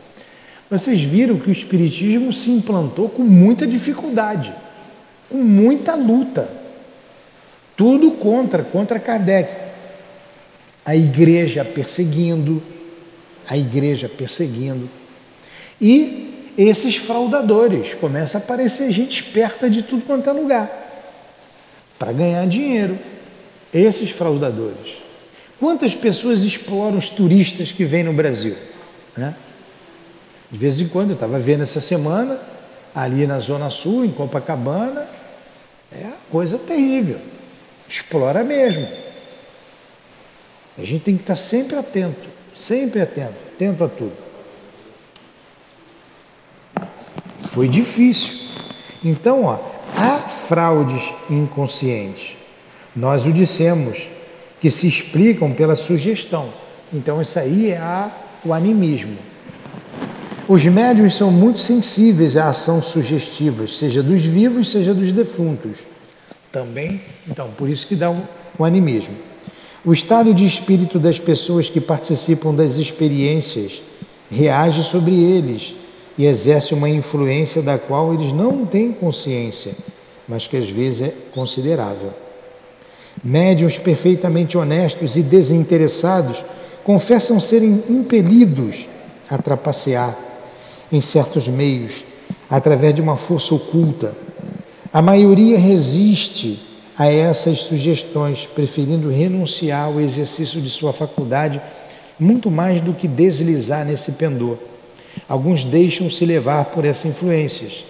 Vocês viram que o Espiritismo se implantou com muita dificuldade, com muita luta. Tudo contra, contra Kardec. A igreja perseguindo, a igreja perseguindo. E esses fraudadores, começa a aparecer gente esperta de tudo quanto é lugar para ganhar dinheiro. Esses fraudadores. Quantas pessoas exploram os turistas que vêm no Brasil? Né? De vez em quando, eu estava vendo essa semana, ali na Zona Sul, em Copacabana, é coisa terrível. Explora mesmo. A gente tem que estar sempre atento, sempre atento, atento a tudo. Foi difícil. Então, ó, Há fraudes inconscientes. Nós o dissemos, que se explicam pela sugestão. Então, isso aí é a, o animismo. Os médiums são muito sensíveis à ação sugestiva, seja dos vivos, seja dos defuntos. Também, então, por isso que dá o, o animismo. O estado de espírito das pessoas que participam das experiências reage sobre eles e exerce uma influência da qual eles não têm consciência, mas que às vezes é considerável. Médiuns perfeitamente honestos e desinteressados confessam serem impelidos a trapacear em certos meios, através de uma força oculta. A maioria resiste a essas sugestões, preferindo renunciar ao exercício de sua faculdade muito mais do que deslizar nesse pendor. Alguns deixam-se levar por essas influências,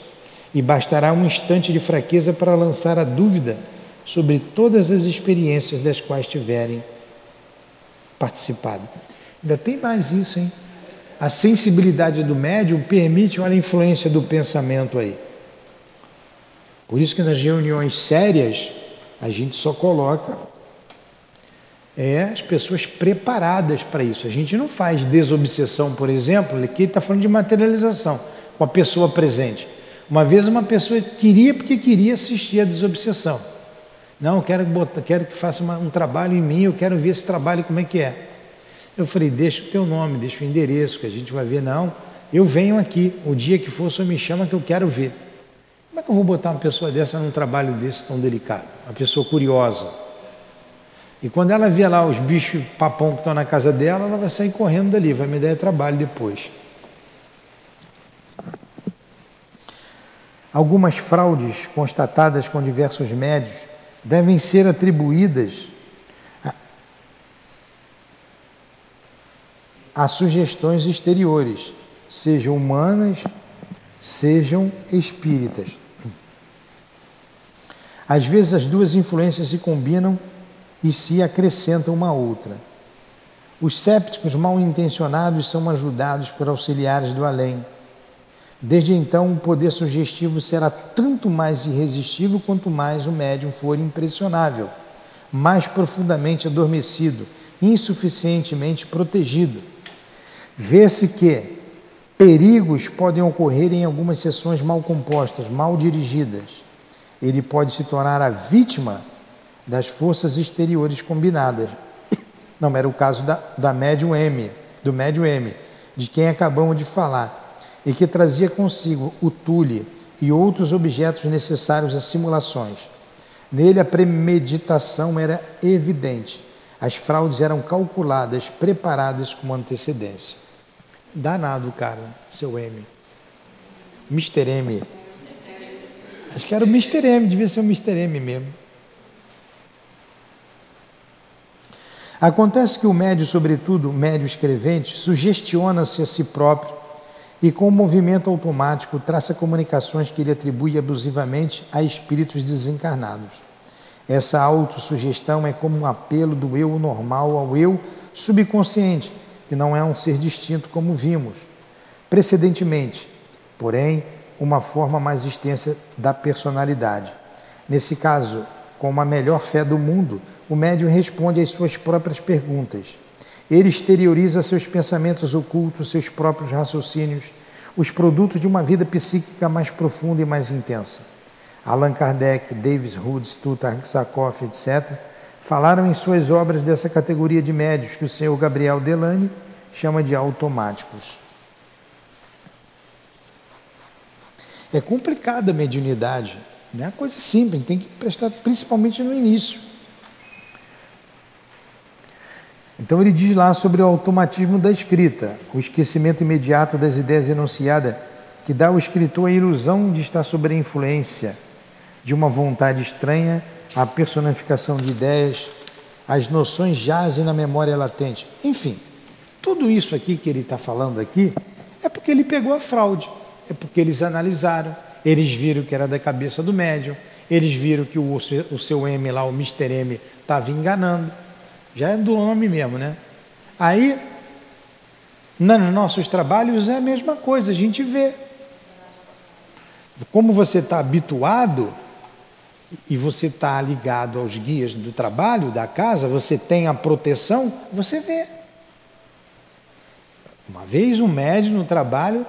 e bastará um instante de fraqueza para lançar a dúvida sobre todas as experiências das quais tiverem participado. Ainda tem mais isso, hein? A sensibilidade do médium permite, olha a influência do pensamento aí. Por isso que nas reuniões sérias a gente só coloca é, as pessoas preparadas para isso. A gente não faz desobsessão, por exemplo, aqui está falando de materialização, com a pessoa presente. Uma vez uma pessoa queria porque queria assistir a desobsessão. Não, eu quero, botar, quero que faça uma, um trabalho em mim, eu quero ver esse trabalho como é que é. Eu falei, deixa o teu nome, deixa o endereço, que a gente vai ver. Não, eu venho aqui, o dia que for, só me chama que eu quero ver. Como é que eu vou botar uma pessoa dessa num trabalho desse tão delicado? Uma pessoa curiosa. E quando ela vê lá os bichos papão que estão na casa dela, ela vai sair correndo dali, vai me dar trabalho depois. Algumas fraudes constatadas com diversos médios devem ser atribuídas a, a sugestões exteriores, sejam humanas, sejam espíritas. Às vezes as duas influências se combinam e se acrescentam uma outra. Os sépticos mal intencionados são ajudados por auxiliares do além. Desde então, o poder sugestivo será tanto mais irresistível quanto mais o médium for impressionável, mais profundamente adormecido, insuficientemente protegido. Vê-se que perigos podem ocorrer em algumas sessões mal compostas, mal dirigidas ele pode se tornar a vítima das forças exteriores combinadas. Não, era o caso da, da médium M, do médium M, de quem acabamos de falar, e que trazia consigo o tule e outros objetos necessários às simulações. Nele a premeditação era evidente. As fraudes eram calculadas, preparadas com antecedência. Danado, cara, seu M. Mr. M. Acho que era o Mr. M, devia ser o Mr. M mesmo. Acontece que o médio, sobretudo o médio escrevente, sugestiona-se a si próprio e, com o um movimento automático, traça comunicações que ele atribui abusivamente a espíritos desencarnados. Essa autossugestão é como um apelo do eu normal ao eu subconsciente, que não é um ser distinto como vimos precedentemente. Porém, uma forma mais extensa da personalidade. Nesse caso, com a melhor fé do mundo, o médium responde às suas próprias perguntas. Ele exterioriza seus pensamentos ocultos, seus próprios raciocínios, os produtos de uma vida psíquica mais profunda e mais intensa. Allan Kardec, Davis Hood, Stutt, Arsakoff, etc., falaram em suas obras dessa categoria de médios que o senhor Gabriel Delane chama de automáticos. É complicada a mediunidade, não é uma coisa simples, tem que prestar principalmente no início. Então ele diz lá sobre o automatismo da escrita, o esquecimento imediato das ideias enunciadas, que dá ao escritor a ilusão de estar sob a influência de uma vontade estranha, a personificação de ideias, as noções jazem na memória latente. Enfim, tudo isso aqui que ele está falando aqui é porque ele pegou a fraude. É porque eles analisaram, eles viram que era da cabeça do médium, eles viram que o, o seu M lá, o Mr. M, estava enganando. Já é do homem mesmo, né? Aí, nos nossos trabalhos é a mesma coisa, a gente vê. Como você está habituado e você está ligado aos guias do trabalho, da casa, você tem a proteção, você vê. Uma vez um médium no trabalho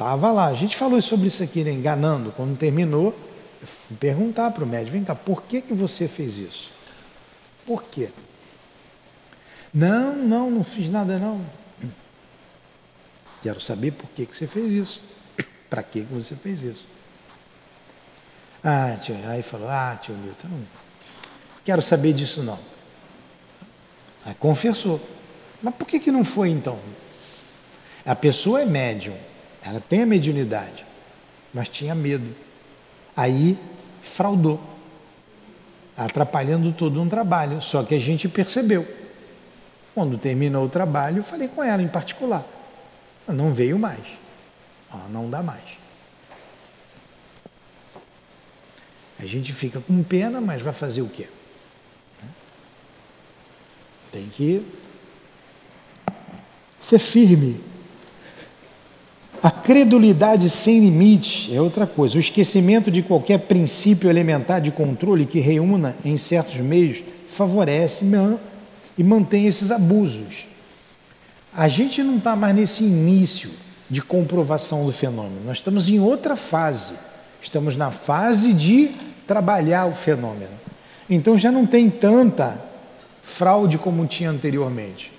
Estava lá. A gente falou sobre isso aqui, né? enganando. Quando terminou, perguntar para o médico, vem cá, por que, que você fez isso? Por quê? Não, não, não fiz nada não. Quero saber por que, que você fez isso. Para que, que você fez isso? Ah, tio, aí falou, ah, tio Milton, não quero saber disso não. Aí confessou. Mas por que, que não foi então? A pessoa é médium Ela tem a mediunidade, mas tinha medo. Aí fraudou, atrapalhando todo um trabalho. Só que a gente percebeu. Quando terminou o trabalho, falei com ela em particular. Não veio mais. não dá mais. A gente fica com pena, mas vai fazer o quê? Tem que ser firme. A credulidade sem limites é outra coisa. O esquecimento de qualquer princípio elementar de controle que reúna em certos meios favorece e mantém esses abusos. A gente não está mais nesse início de comprovação do fenômeno, nós estamos em outra fase. Estamos na fase de trabalhar o fenômeno. Então já não tem tanta fraude como tinha anteriormente.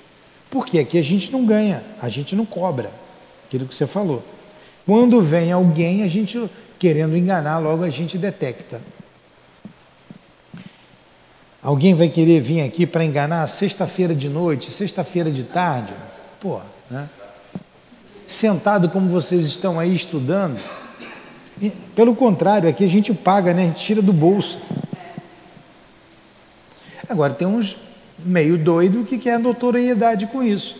Porque aqui a gente não ganha, a gente não cobra, aquilo que você falou. Quando vem alguém, a gente querendo enganar, logo a gente detecta. Alguém vai querer vir aqui para enganar sexta-feira de noite, sexta-feira de tarde? Pô, né? Sentado como vocês estão aí estudando, pelo contrário, aqui a gente paga, né? a gente tira do bolso. Agora tem uns meio doido que quer notoriedade com isso.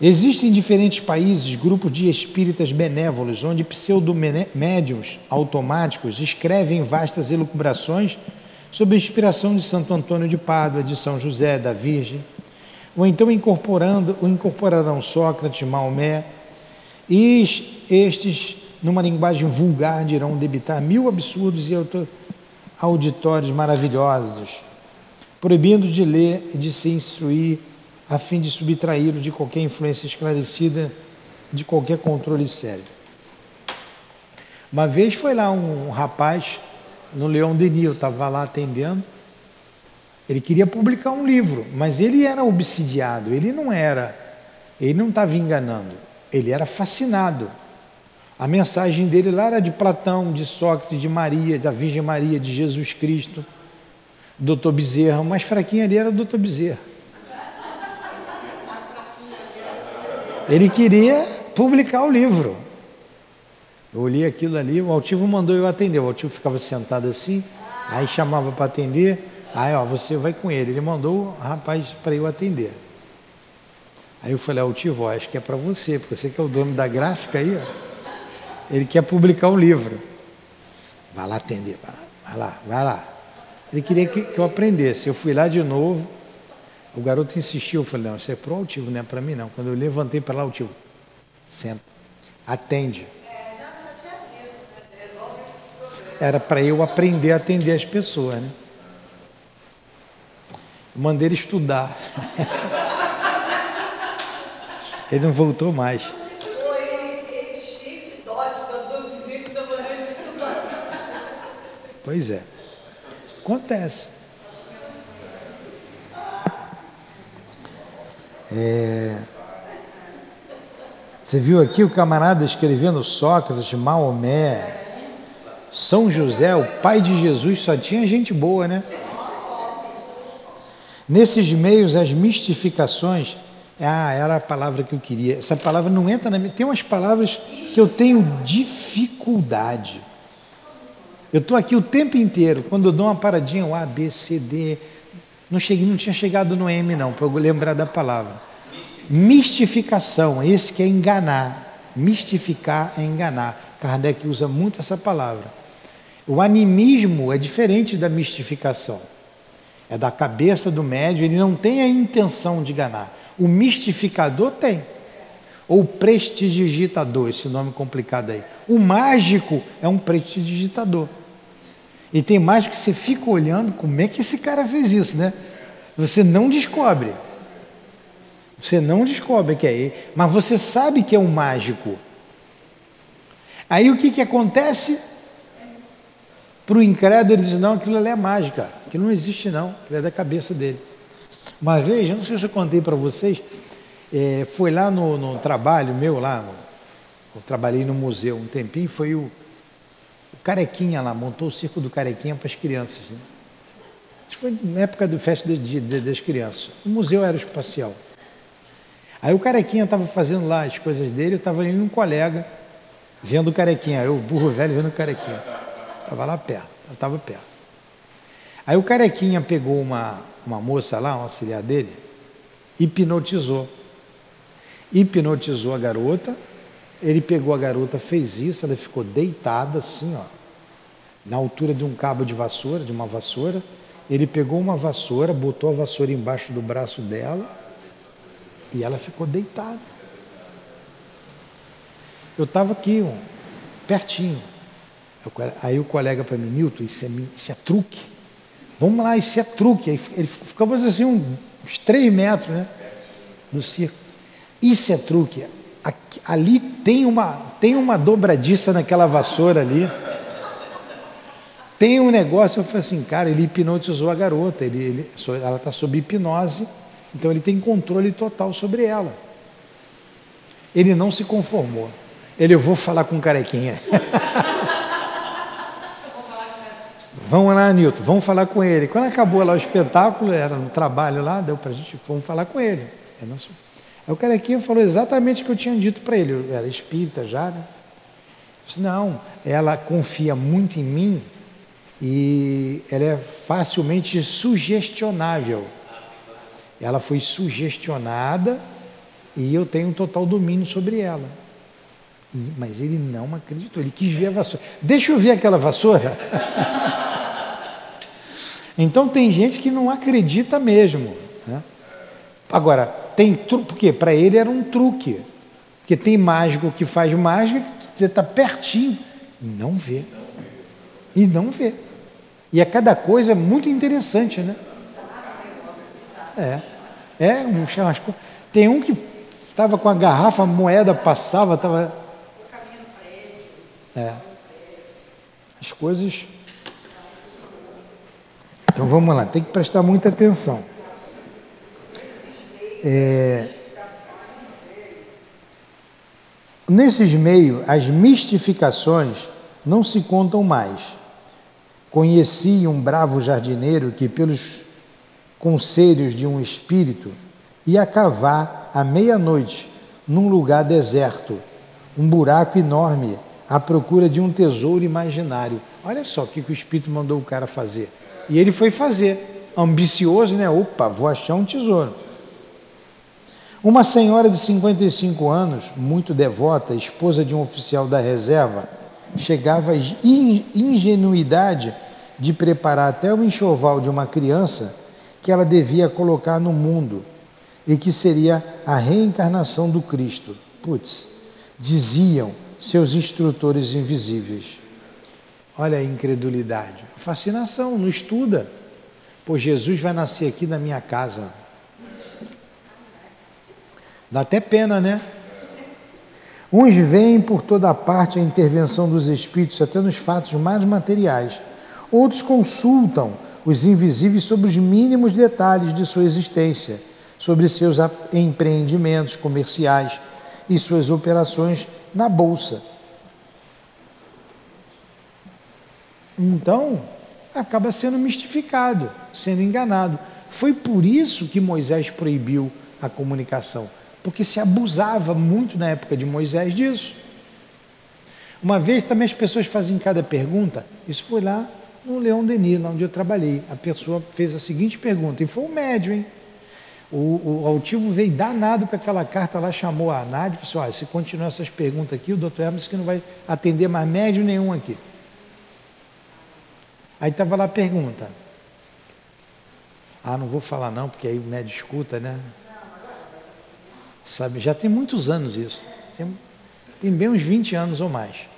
Existem em diferentes países grupos de espíritas benévolos, onde pseudo-médiums automáticos escrevem vastas elucubrações sob a inspiração de Santo Antônio de Pádua, de São José, da Virgem, ou então incorporando, incorporarão Sócrates, Maomé, e estes numa linguagem vulgar, dirão debitar mil absurdos e auditórios maravilhosos, proibindo de ler e de se instruir, a fim de subtraí-lo de qualquer influência esclarecida, de qualquer controle sério. Uma vez foi lá um rapaz no Leão Denis, eu estava lá atendendo, ele queria publicar um livro, mas ele era obsidiado, ele não era, ele não estava enganando, ele era fascinado a mensagem dele lá era de Platão, de Sócrates, de Maria, da Virgem Maria, de Jesus Cristo, doutor Bezerra, o mais fraquinho ali era o doutor Bezerra. Ele queria publicar o livro. Eu olhei aquilo ali, o Altivo mandou eu atender. O Altivo ficava sentado assim, aí chamava para atender, aí ó, você vai com ele. Ele mandou o rapaz para eu atender. Aí eu falei, Altivo, ó, acho que é para você, porque você que é o dono da gráfica aí, ó. Ele quer publicar um livro. Vai lá atender, vai lá, vai lá. Vai lá. Ele queria que, que eu aprendesse. Eu fui lá de novo. O garoto insistiu. Eu falei, não, isso é pro altivo, não é para mim não. Quando eu levantei para lá, altivo, senta, atende. Era para eu aprender a atender as pessoas, né? Mandei ele estudar. [laughs] ele não voltou mais. Pois é. Acontece. É... Você viu aqui o camarada escrevendo Sócrates, Maomé, São José, o pai de Jesus, só tinha gente boa, né? Nesses meios, as mistificações, ah, era a palavra que eu queria. Essa palavra não entra na minha. Tem umas palavras que eu tenho dificuldade. Eu estou aqui o tempo inteiro, quando eu dou uma paradinha, o A, B, C, D. Não, cheguei, não tinha chegado no M, não, para eu lembrar da palavra. Mistificação, esse que é enganar. Mistificar é enganar. Kardec usa muito essa palavra. O animismo é diferente da mistificação. É da cabeça do médium, ele não tem a intenção de enganar. O mistificador tem. Ou prestidigitador, esse nome complicado aí. O mágico é um prestidigitador. E tem mais que você fica olhando como é que esse cara fez isso, né? Você não descobre. Você não descobre que é ele, mas você sabe que é um mágico. Aí o que, que acontece? Para o incrédulo, ele diz: não, aquilo ali é mágica, aquilo não existe, não, aquilo é da cabeça dele. Uma vez, eu não sei se eu contei para vocês, é, foi lá no, no, trabalho meu, lá, no, eu trabalhei no museu um tempinho, foi o Carequinha lá, montou o circo do Carequinha para as crianças. Né? Foi na época da festa de, de, das crianças. O Museu Aeroespacial. Aí o carequinha estava fazendo lá as coisas dele, eu estava indo um colega vendo o carequinha, eu, burro velho, vendo o carequinha. Estava lá perto, eu estava perto. Aí o carequinha pegou uma, uma moça lá, um auxiliar dele, hipnotizou. Hipnotizou a garota, ele pegou a garota, fez isso, ela ficou deitada assim, ó, na altura de um cabo de vassoura, de uma vassoura. Ele pegou uma vassoura, botou a vassoura embaixo do braço dela e ela ficou deitada. Eu estava aqui, um, pertinho. Aí o colega para mim, Nilton, isso é, isso é truque. Vamos lá, isso é truque. Aí ele ficava assim uns três metros né, do circo. Isso é truque. Aqui, ali tem uma, tem uma dobradiça naquela vassoura ali. Tem um negócio, eu falei assim, cara, ele hipnotizou a garota, ele, ele ela está sob hipnose então ele tem controle total sobre ela. Ele não se conformou. Ele, eu vou falar com o carequinha. [laughs] vamos lá, Nilton, vamos falar com ele. Quando acabou lá o espetáculo, era no trabalho lá, deu para a gente, vamos falar com ele. Aí o carequinha falou exatamente o que eu tinha dito para ele. Eu era espírita já, né? Disse, não, ela confia muito em mim e ela é facilmente sugestionável. Ela foi sugestionada e eu tenho um total domínio sobre ela. Mas ele não acreditou, ele quis ver a vassoura. Deixa eu ver aquela vassoura. [laughs] então tem gente que não acredita mesmo. Né? Agora, tem truque, porque para ele era um truque. Porque tem mágico que faz mágica, que você está pertinho e não vê. E não vê. E a cada coisa é muito interessante, né? É. É, um churrasco. Tem um que estava com a garrafa, a moeda passava, estava. É. As coisas. Então vamos lá, tem que prestar muita atenção. É... Nesses meios, as mistificações não se contam mais. Conheci um bravo jardineiro que, pelos conselhos de um espírito, ia cavar à meia-noite, num lugar deserto, um buraco enorme, à procura de um tesouro imaginário. Olha só o que, que o espírito mandou o cara fazer. E ele foi fazer, ambicioso, né? Opa, vou achar um tesouro. Uma senhora de 55 anos, muito devota, esposa de um oficial da reserva, chegava à ingenuidade de preparar até o enxoval de uma criança que ela devia colocar no mundo e que seria a reencarnação do Cristo. Putz, diziam seus instrutores invisíveis. Olha a incredulidade, fascinação, não estuda. Pô, Jesus vai nascer aqui na minha casa. Dá até pena, né? Uns veem por toda parte a intervenção dos espíritos, até nos fatos mais materiais. Outros consultam os invisíveis sobre os mínimos detalhes de sua existência, sobre seus empreendimentos comerciais e suas operações na bolsa. Então, acaba sendo mistificado, sendo enganado. Foi por isso que Moisés proibiu a comunicação, porque se abusava muito na época de Moisés disso. Uma vez também as pessoas fazem cada pergunta, isso foi lá no Leão Denis, lá onde eu trabalhei. A pessoa fez a seguinte pergunta, e foi um médio, hein? O, o altivo veio danado com aquela carta lá, chamou a Nádia e falou assim, se continuar essas perguntas aqui, o doutor Hermes que não vai atender mais médio nenhum aqui. Aí estava lá a pergunta. Ah, não vou falar não, porque aí o médio escuta, né? Sabe, já tem muitos anos isso. Tem, tem bem uns 20 anos ou mais.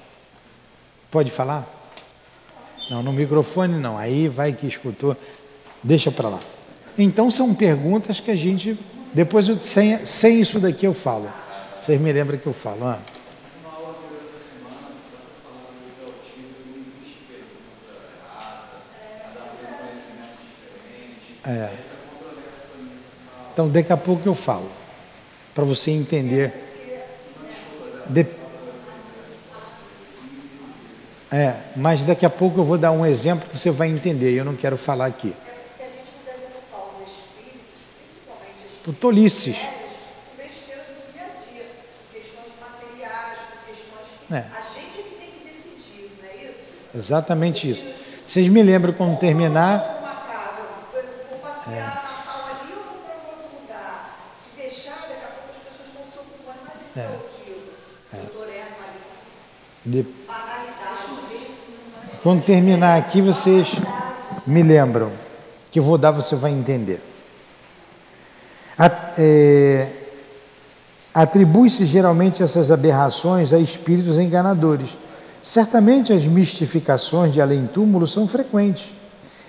Pode falar? Não, no microfone não. Aí vai que escutou, deixa para lá. Então são perguntas que a gente. Depois, eu, sem, sem isso daqui, eu falo. Vocês me lembram que eu falo. Ah. É. Então, daqui a pouco eu falo, para você entender. De... É, mas daqui a pouco eu vou dar um exemplo que você vai entender, eu não quero falar aqui. Por tolices. É. A gente? Exatamente isso. Vocês me lembram quando terminar, Quando terminar aqui, vocês me lembram. Que eu vou dar, você vai entender. É, Atribui-se geralmente essas aberrações a espíritos enganadores. Certamente as mistificações de além-túmulo são frequentes.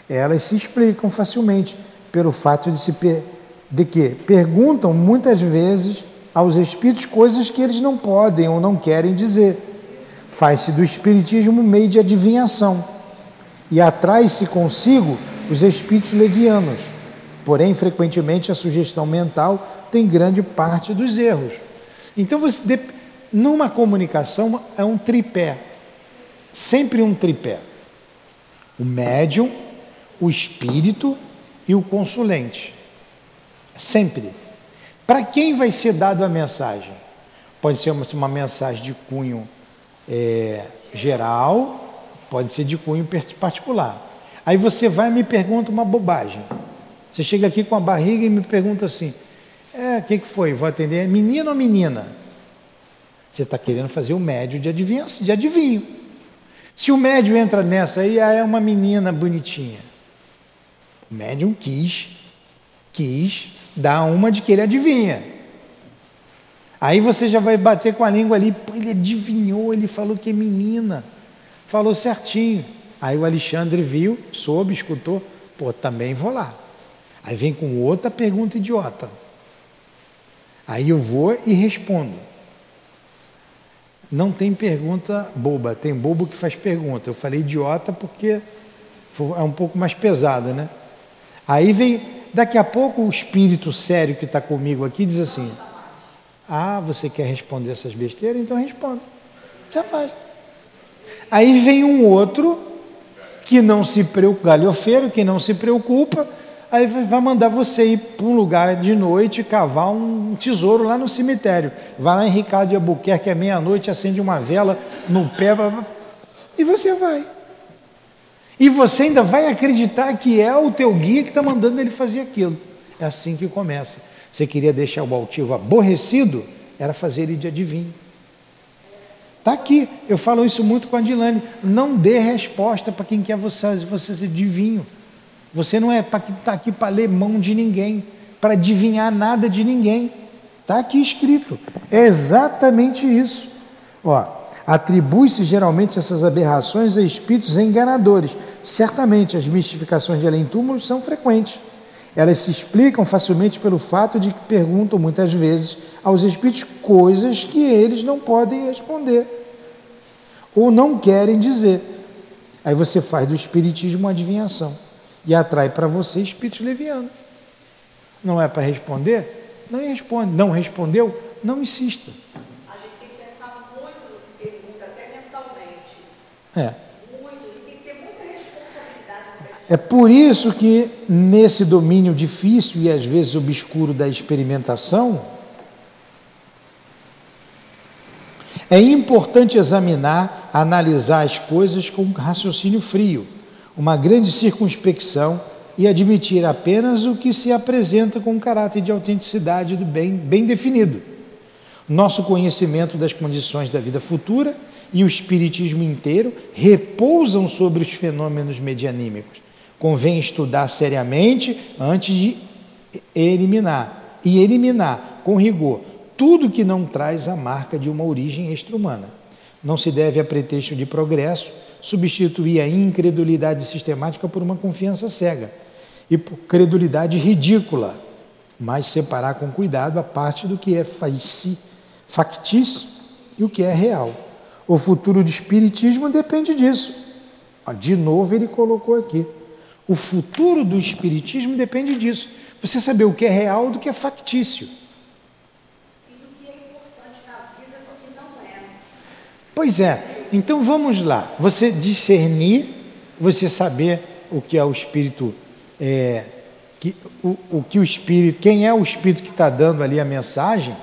Elas se explicam facilmente pelo fato de se per- de que perguntam muitas vezes aos espíritos coisas que eles não podem ou não querem dizer. Faz-se do espiritismo um meio de adivinhação e atrai-se consigo os espíritos levianos. Porém, frequentemente a sugestão mental tem grande parte dos erros. Então, você, numa comunicação é um tripé, sempre um tripé: o médium, o espírito e o consulente. Sempre. Para quem vai ser dado a mensagem? Pode ser uma, uma mensagem de cunho é, geral, pode ser de cunho particular. Aí você vai e me pergunta uma bobagem. Você chega aqui com a barriga e me pergunta assim: é, o que, que foi? Vou atender. É menino ou menina? Você está querendo fazer o médio de, adivinha, de adivinho. Se o médium entra nessa aí, é uma menina bonitinha. O médium quis, quis dar uma de que ele adivinha. Aí você já vai bater com a língua ali, ele adivinhou, ele falou que é menina, falou certinho. Aí o Alexandre viu, soube, escutou, pô, também vou lá. Aí vem com outra pergunta idiota. Aí eu vou e respondo. Não tem pergunta boba, tem bobo que faz pergunta. Eu falei idiota porque é um pouco mais pesado, né? Aí vem, daqui a pouco o espírito sério que está comigo aqui diz assim: Ah, você quer responder essas besteiras? Então responda. Se afasta. Aí vem um outro que não se preocupa, galhofeiro, que não se preocupa, aí vai mandar você ir para um lugar de noite cavar um tesouro lá no cemitério. Vai lá em Ricardo de Albuquerque, é meia-noite, acende uma vela no pé, e você vai. E você ainda vai acreditar que é o teu guia que está mandando ele fazer aquilo. É assim que começa. Você queria deixar o altivo aborrecido, era fazer ele de adivinho. Está aqui, eu falo isso muito com a Dilane. Não dê resposta para quem quer você, você ser adivinho. Você não é para estar aqui para ler mão de ninguém, para adivinhar nada de ninguém. Está aqui escrito. É exatamente isso. Ó, atribui-se geralmente essas aberrações a espíritos enganadores. Certamente as mistificações de além-túmulos são frequentes. Elas se explicam facilmente pelo fato de que perguntam muitas vezes aos espíritos coisas que eles não podem responder ou não querem dizer. Aí você faz do espiritismo uma adivinhação e atrai para você espíritos levianos. Não é para responder? Não responde. Não respondeu? Não insista. A gente tem que pensar muito no que pergunta, até mentalmente. É. Muito. E tem que ter muita responsabilidade com o que a gente É por isso que nesse domínio difícil e às vezes obscuro da experimentação, é importante examinar, analisar as coisas com raciocínio frio, uma grande circunspecção e admitir apenas o que se apresenta com um caráter de autenticidade do bem, bem definido. Nosso conhecimento das condições da vida futura e o espiritismo inteiro repousam sobre os fenômenos medianímicos. Convém estudar seriamente antes de eliminar e eliminar com rigor tudo que não traz a marca de uma origem extra-humana. Não se deve, a pretexto de progresso, substituir a incredulidade sistemática por uma confiança cega e por credulidade ridícula, mas separar com cuidado a parte do que é factício e o que é real. O futuro do espiritismo depende disso. Ó, De novo ele colocou aqui. O futuro do espiritismo depende disso. Você saber o que é real do que é factício. e do que é importante na vida do que não é. Pois é. Então vamos lá. Você discernir, você saber o que é o espírito, é, que, o, o que o espírito, quem é o espírito que está dando ali a mensagem,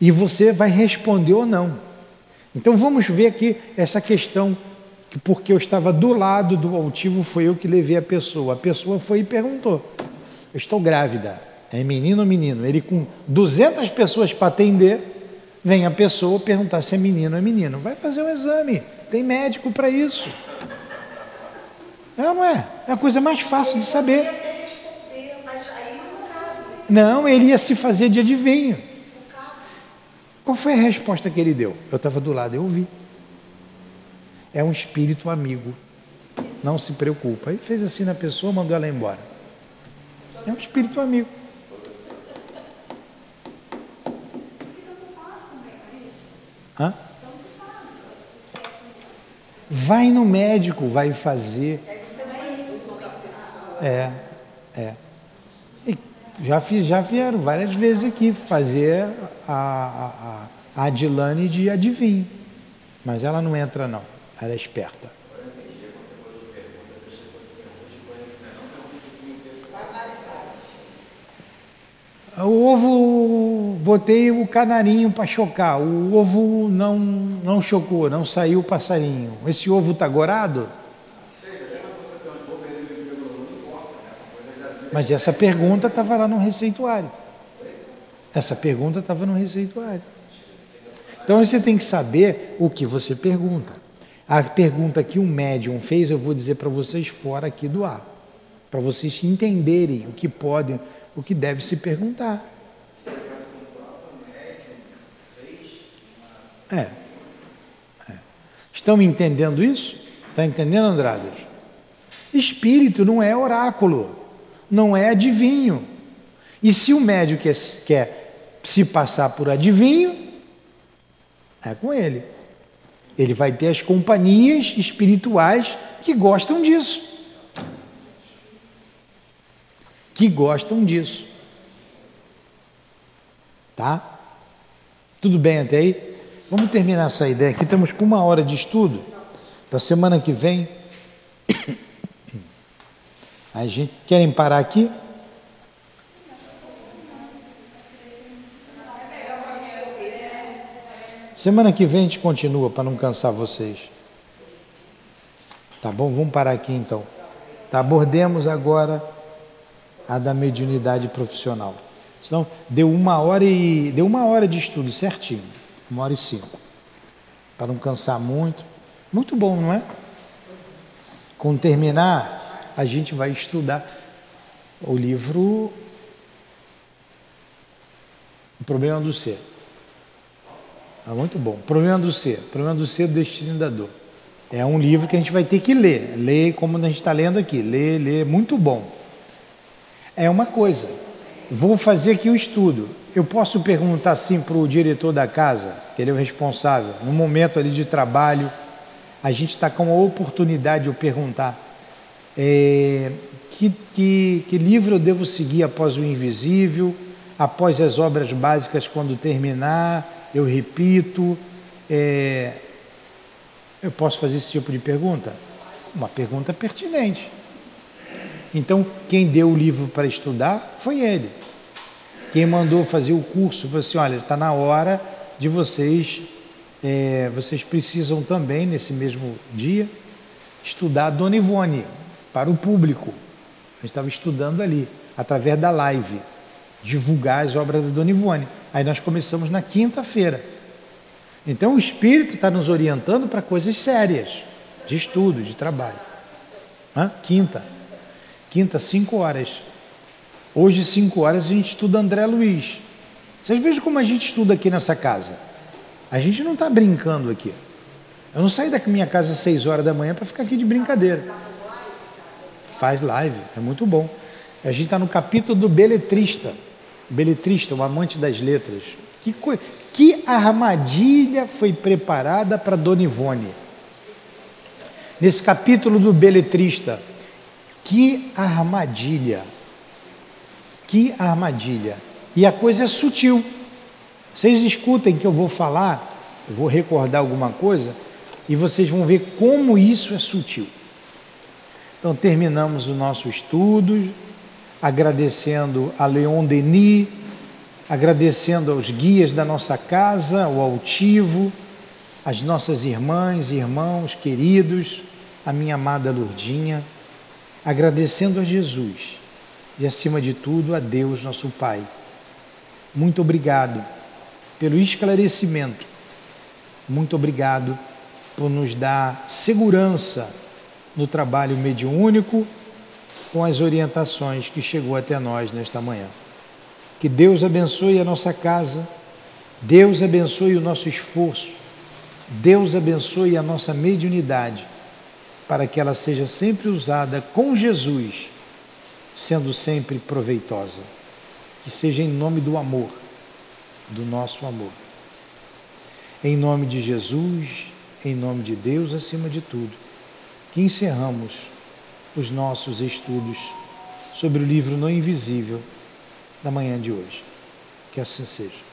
e você vai responder ou não. Então vamos ver aqui essa questão, que porque eu estava do lado do altivo, foi eu que levei a pessoa. A pessoa foi e perguntou: Eu estou grávida, é menino ou menino? Ele com 200 pessoas para atender, vem a pessoa perguntar se é menino ou é menino. Vai fazer o um exame, tem médico para isso. É ou não é? É a coisa mais fácil de saber. Não, ele ia se fazer de adivinho. Qual foi a resposta que ele deu? Eu estava do lado, eu ouvi. É um espírito amigo. Não se preocupa. Ele fez assim na pessoa, mandou ela embora. É um espírito amigo. Hã? Vai no médico, vai fazer. É, é. E já, fiz, já vieram várias vezes aqui fazer a, a, a Adilane de adivinho. Mas ela não entra não, ela é esperta. O ovo, botei o canarinho para chocar. O ovo não, não chocou, não saiu o passarinho. Esse ovo está gorado? Mas essa pergunta estava lá no receituário. Essa pergunta estava no receituário. Então você tem que saber o que você pergunta. A pergunta que um médium fez, eu vou dizer para vocês fora aqui do ar, para vocês entenderem o que podem o que deve se perguntar. É. é. Estão entendendo isso? Está entendendo, Andrade? Espírito não é oráculo, não é adivinho. E se o médico quer, quer se passar por adivinho, é com ele. Ele vai ter as companhias espirituais que gostam disso que gostam disso. Tá? Tudo bem até aí? Vamos terminar essa ideia aqui. Estamos com uma hora de estudo. Para semana que vem. [coughs] A gente querem parar aqui? Semana que vem a gente continua para não cansar vocês. Tá bom? Vamos parar aqui então. Tá, abordemos agora a da mediunidade profissional. Então, deu uma hora e deu uma hora de estudo certinho, uma hora e cinco, para não cansar muito. Muito bom, não é? Quando terminar, a gente vai estudar o livro O Problema do Ser. É muito bom. Problema do Ser. Problema do Ser do Destino da Dor. É um livro que a gente vai ter que ler. Ler como a gente está lendo aqui. Ler, ler. Muito bom é uma coisa. Vou fazer aqui o um estudo. Eu posso perguntar assim para o diretor da casa, que ele é o responsável, no momento ali de trabalho, a gente está com a oportunidade de eu perguntar é, que, que, que livro eu devo seguir após o invisível, após as obras básicas, quando terminar, eu repito. É, eu posso fazer esse tipo de pergunta? Uma pergunta pertinente. Então, quem deu o livro para estudar foi ele. Quem mandou fazer o curso falou assim: olha, está na hora de vocês, é, vocês precisam também, nesse mesmo dia, estudar Dona Ivone para o público. A gente estava estudando ali, através da live, divulgar as obras da Dona Ivone. Aí nós começamos na quinta-feira. Então o Espírito está nos orientando para coisas sérias, de estudo, de trabalho. Hã? Quinta. Quinta, cinco horas. Hoje, cinco horas, a gente estuda André Luiz. Vocês vejam como a gente estuda aqui nessa casa. A gente não está brincando aqui. Eu não saio da minha casa às seis horas da manhã para ficar aqui de brincadeira. Faz live, é muito bom. A gente está no capítulo do beletrista. Beletrista, o amante das letras. Que, co... que armadilha foi preparada para Dona Ivone? Nesse capítulo do beletrista, que armadilha! Que armadilha! E a coisa é sutil. Vocês escutem que eu vou falar, eu vou recordar alguma coisa e vocês vão ver como isso é sutil. Então terminamos o nosso estudo, agradecendo a Leon Denis, agradecendo aos guias da nossa casa, o altivo, as nossas irmãs irmãos queridos, a minha amada Lourdinha, agradecendo a Jesus e, acima de tudo, a Deus, nosso Pai. Muito obrigado pelo esclarecimento. Muito obrigado por nos dar segurança no trabalho mediúnico com as orientações que chegou até nós nesta manhã. Que Deus abençoe a nossa casa, Deus abençoe o nosso esforço, Deus abençoe a nossa mediunidade, para que ela seja sempre usada com Jesus, sendo sempre proveitosa. Que seja em nome do amor, do nosso amor. Em nome de Jesus, em nome de Deus acima de tudo, que encerramos os nossos estudos sobre o livro No Invisível da manhã de hoje. Que assim seja.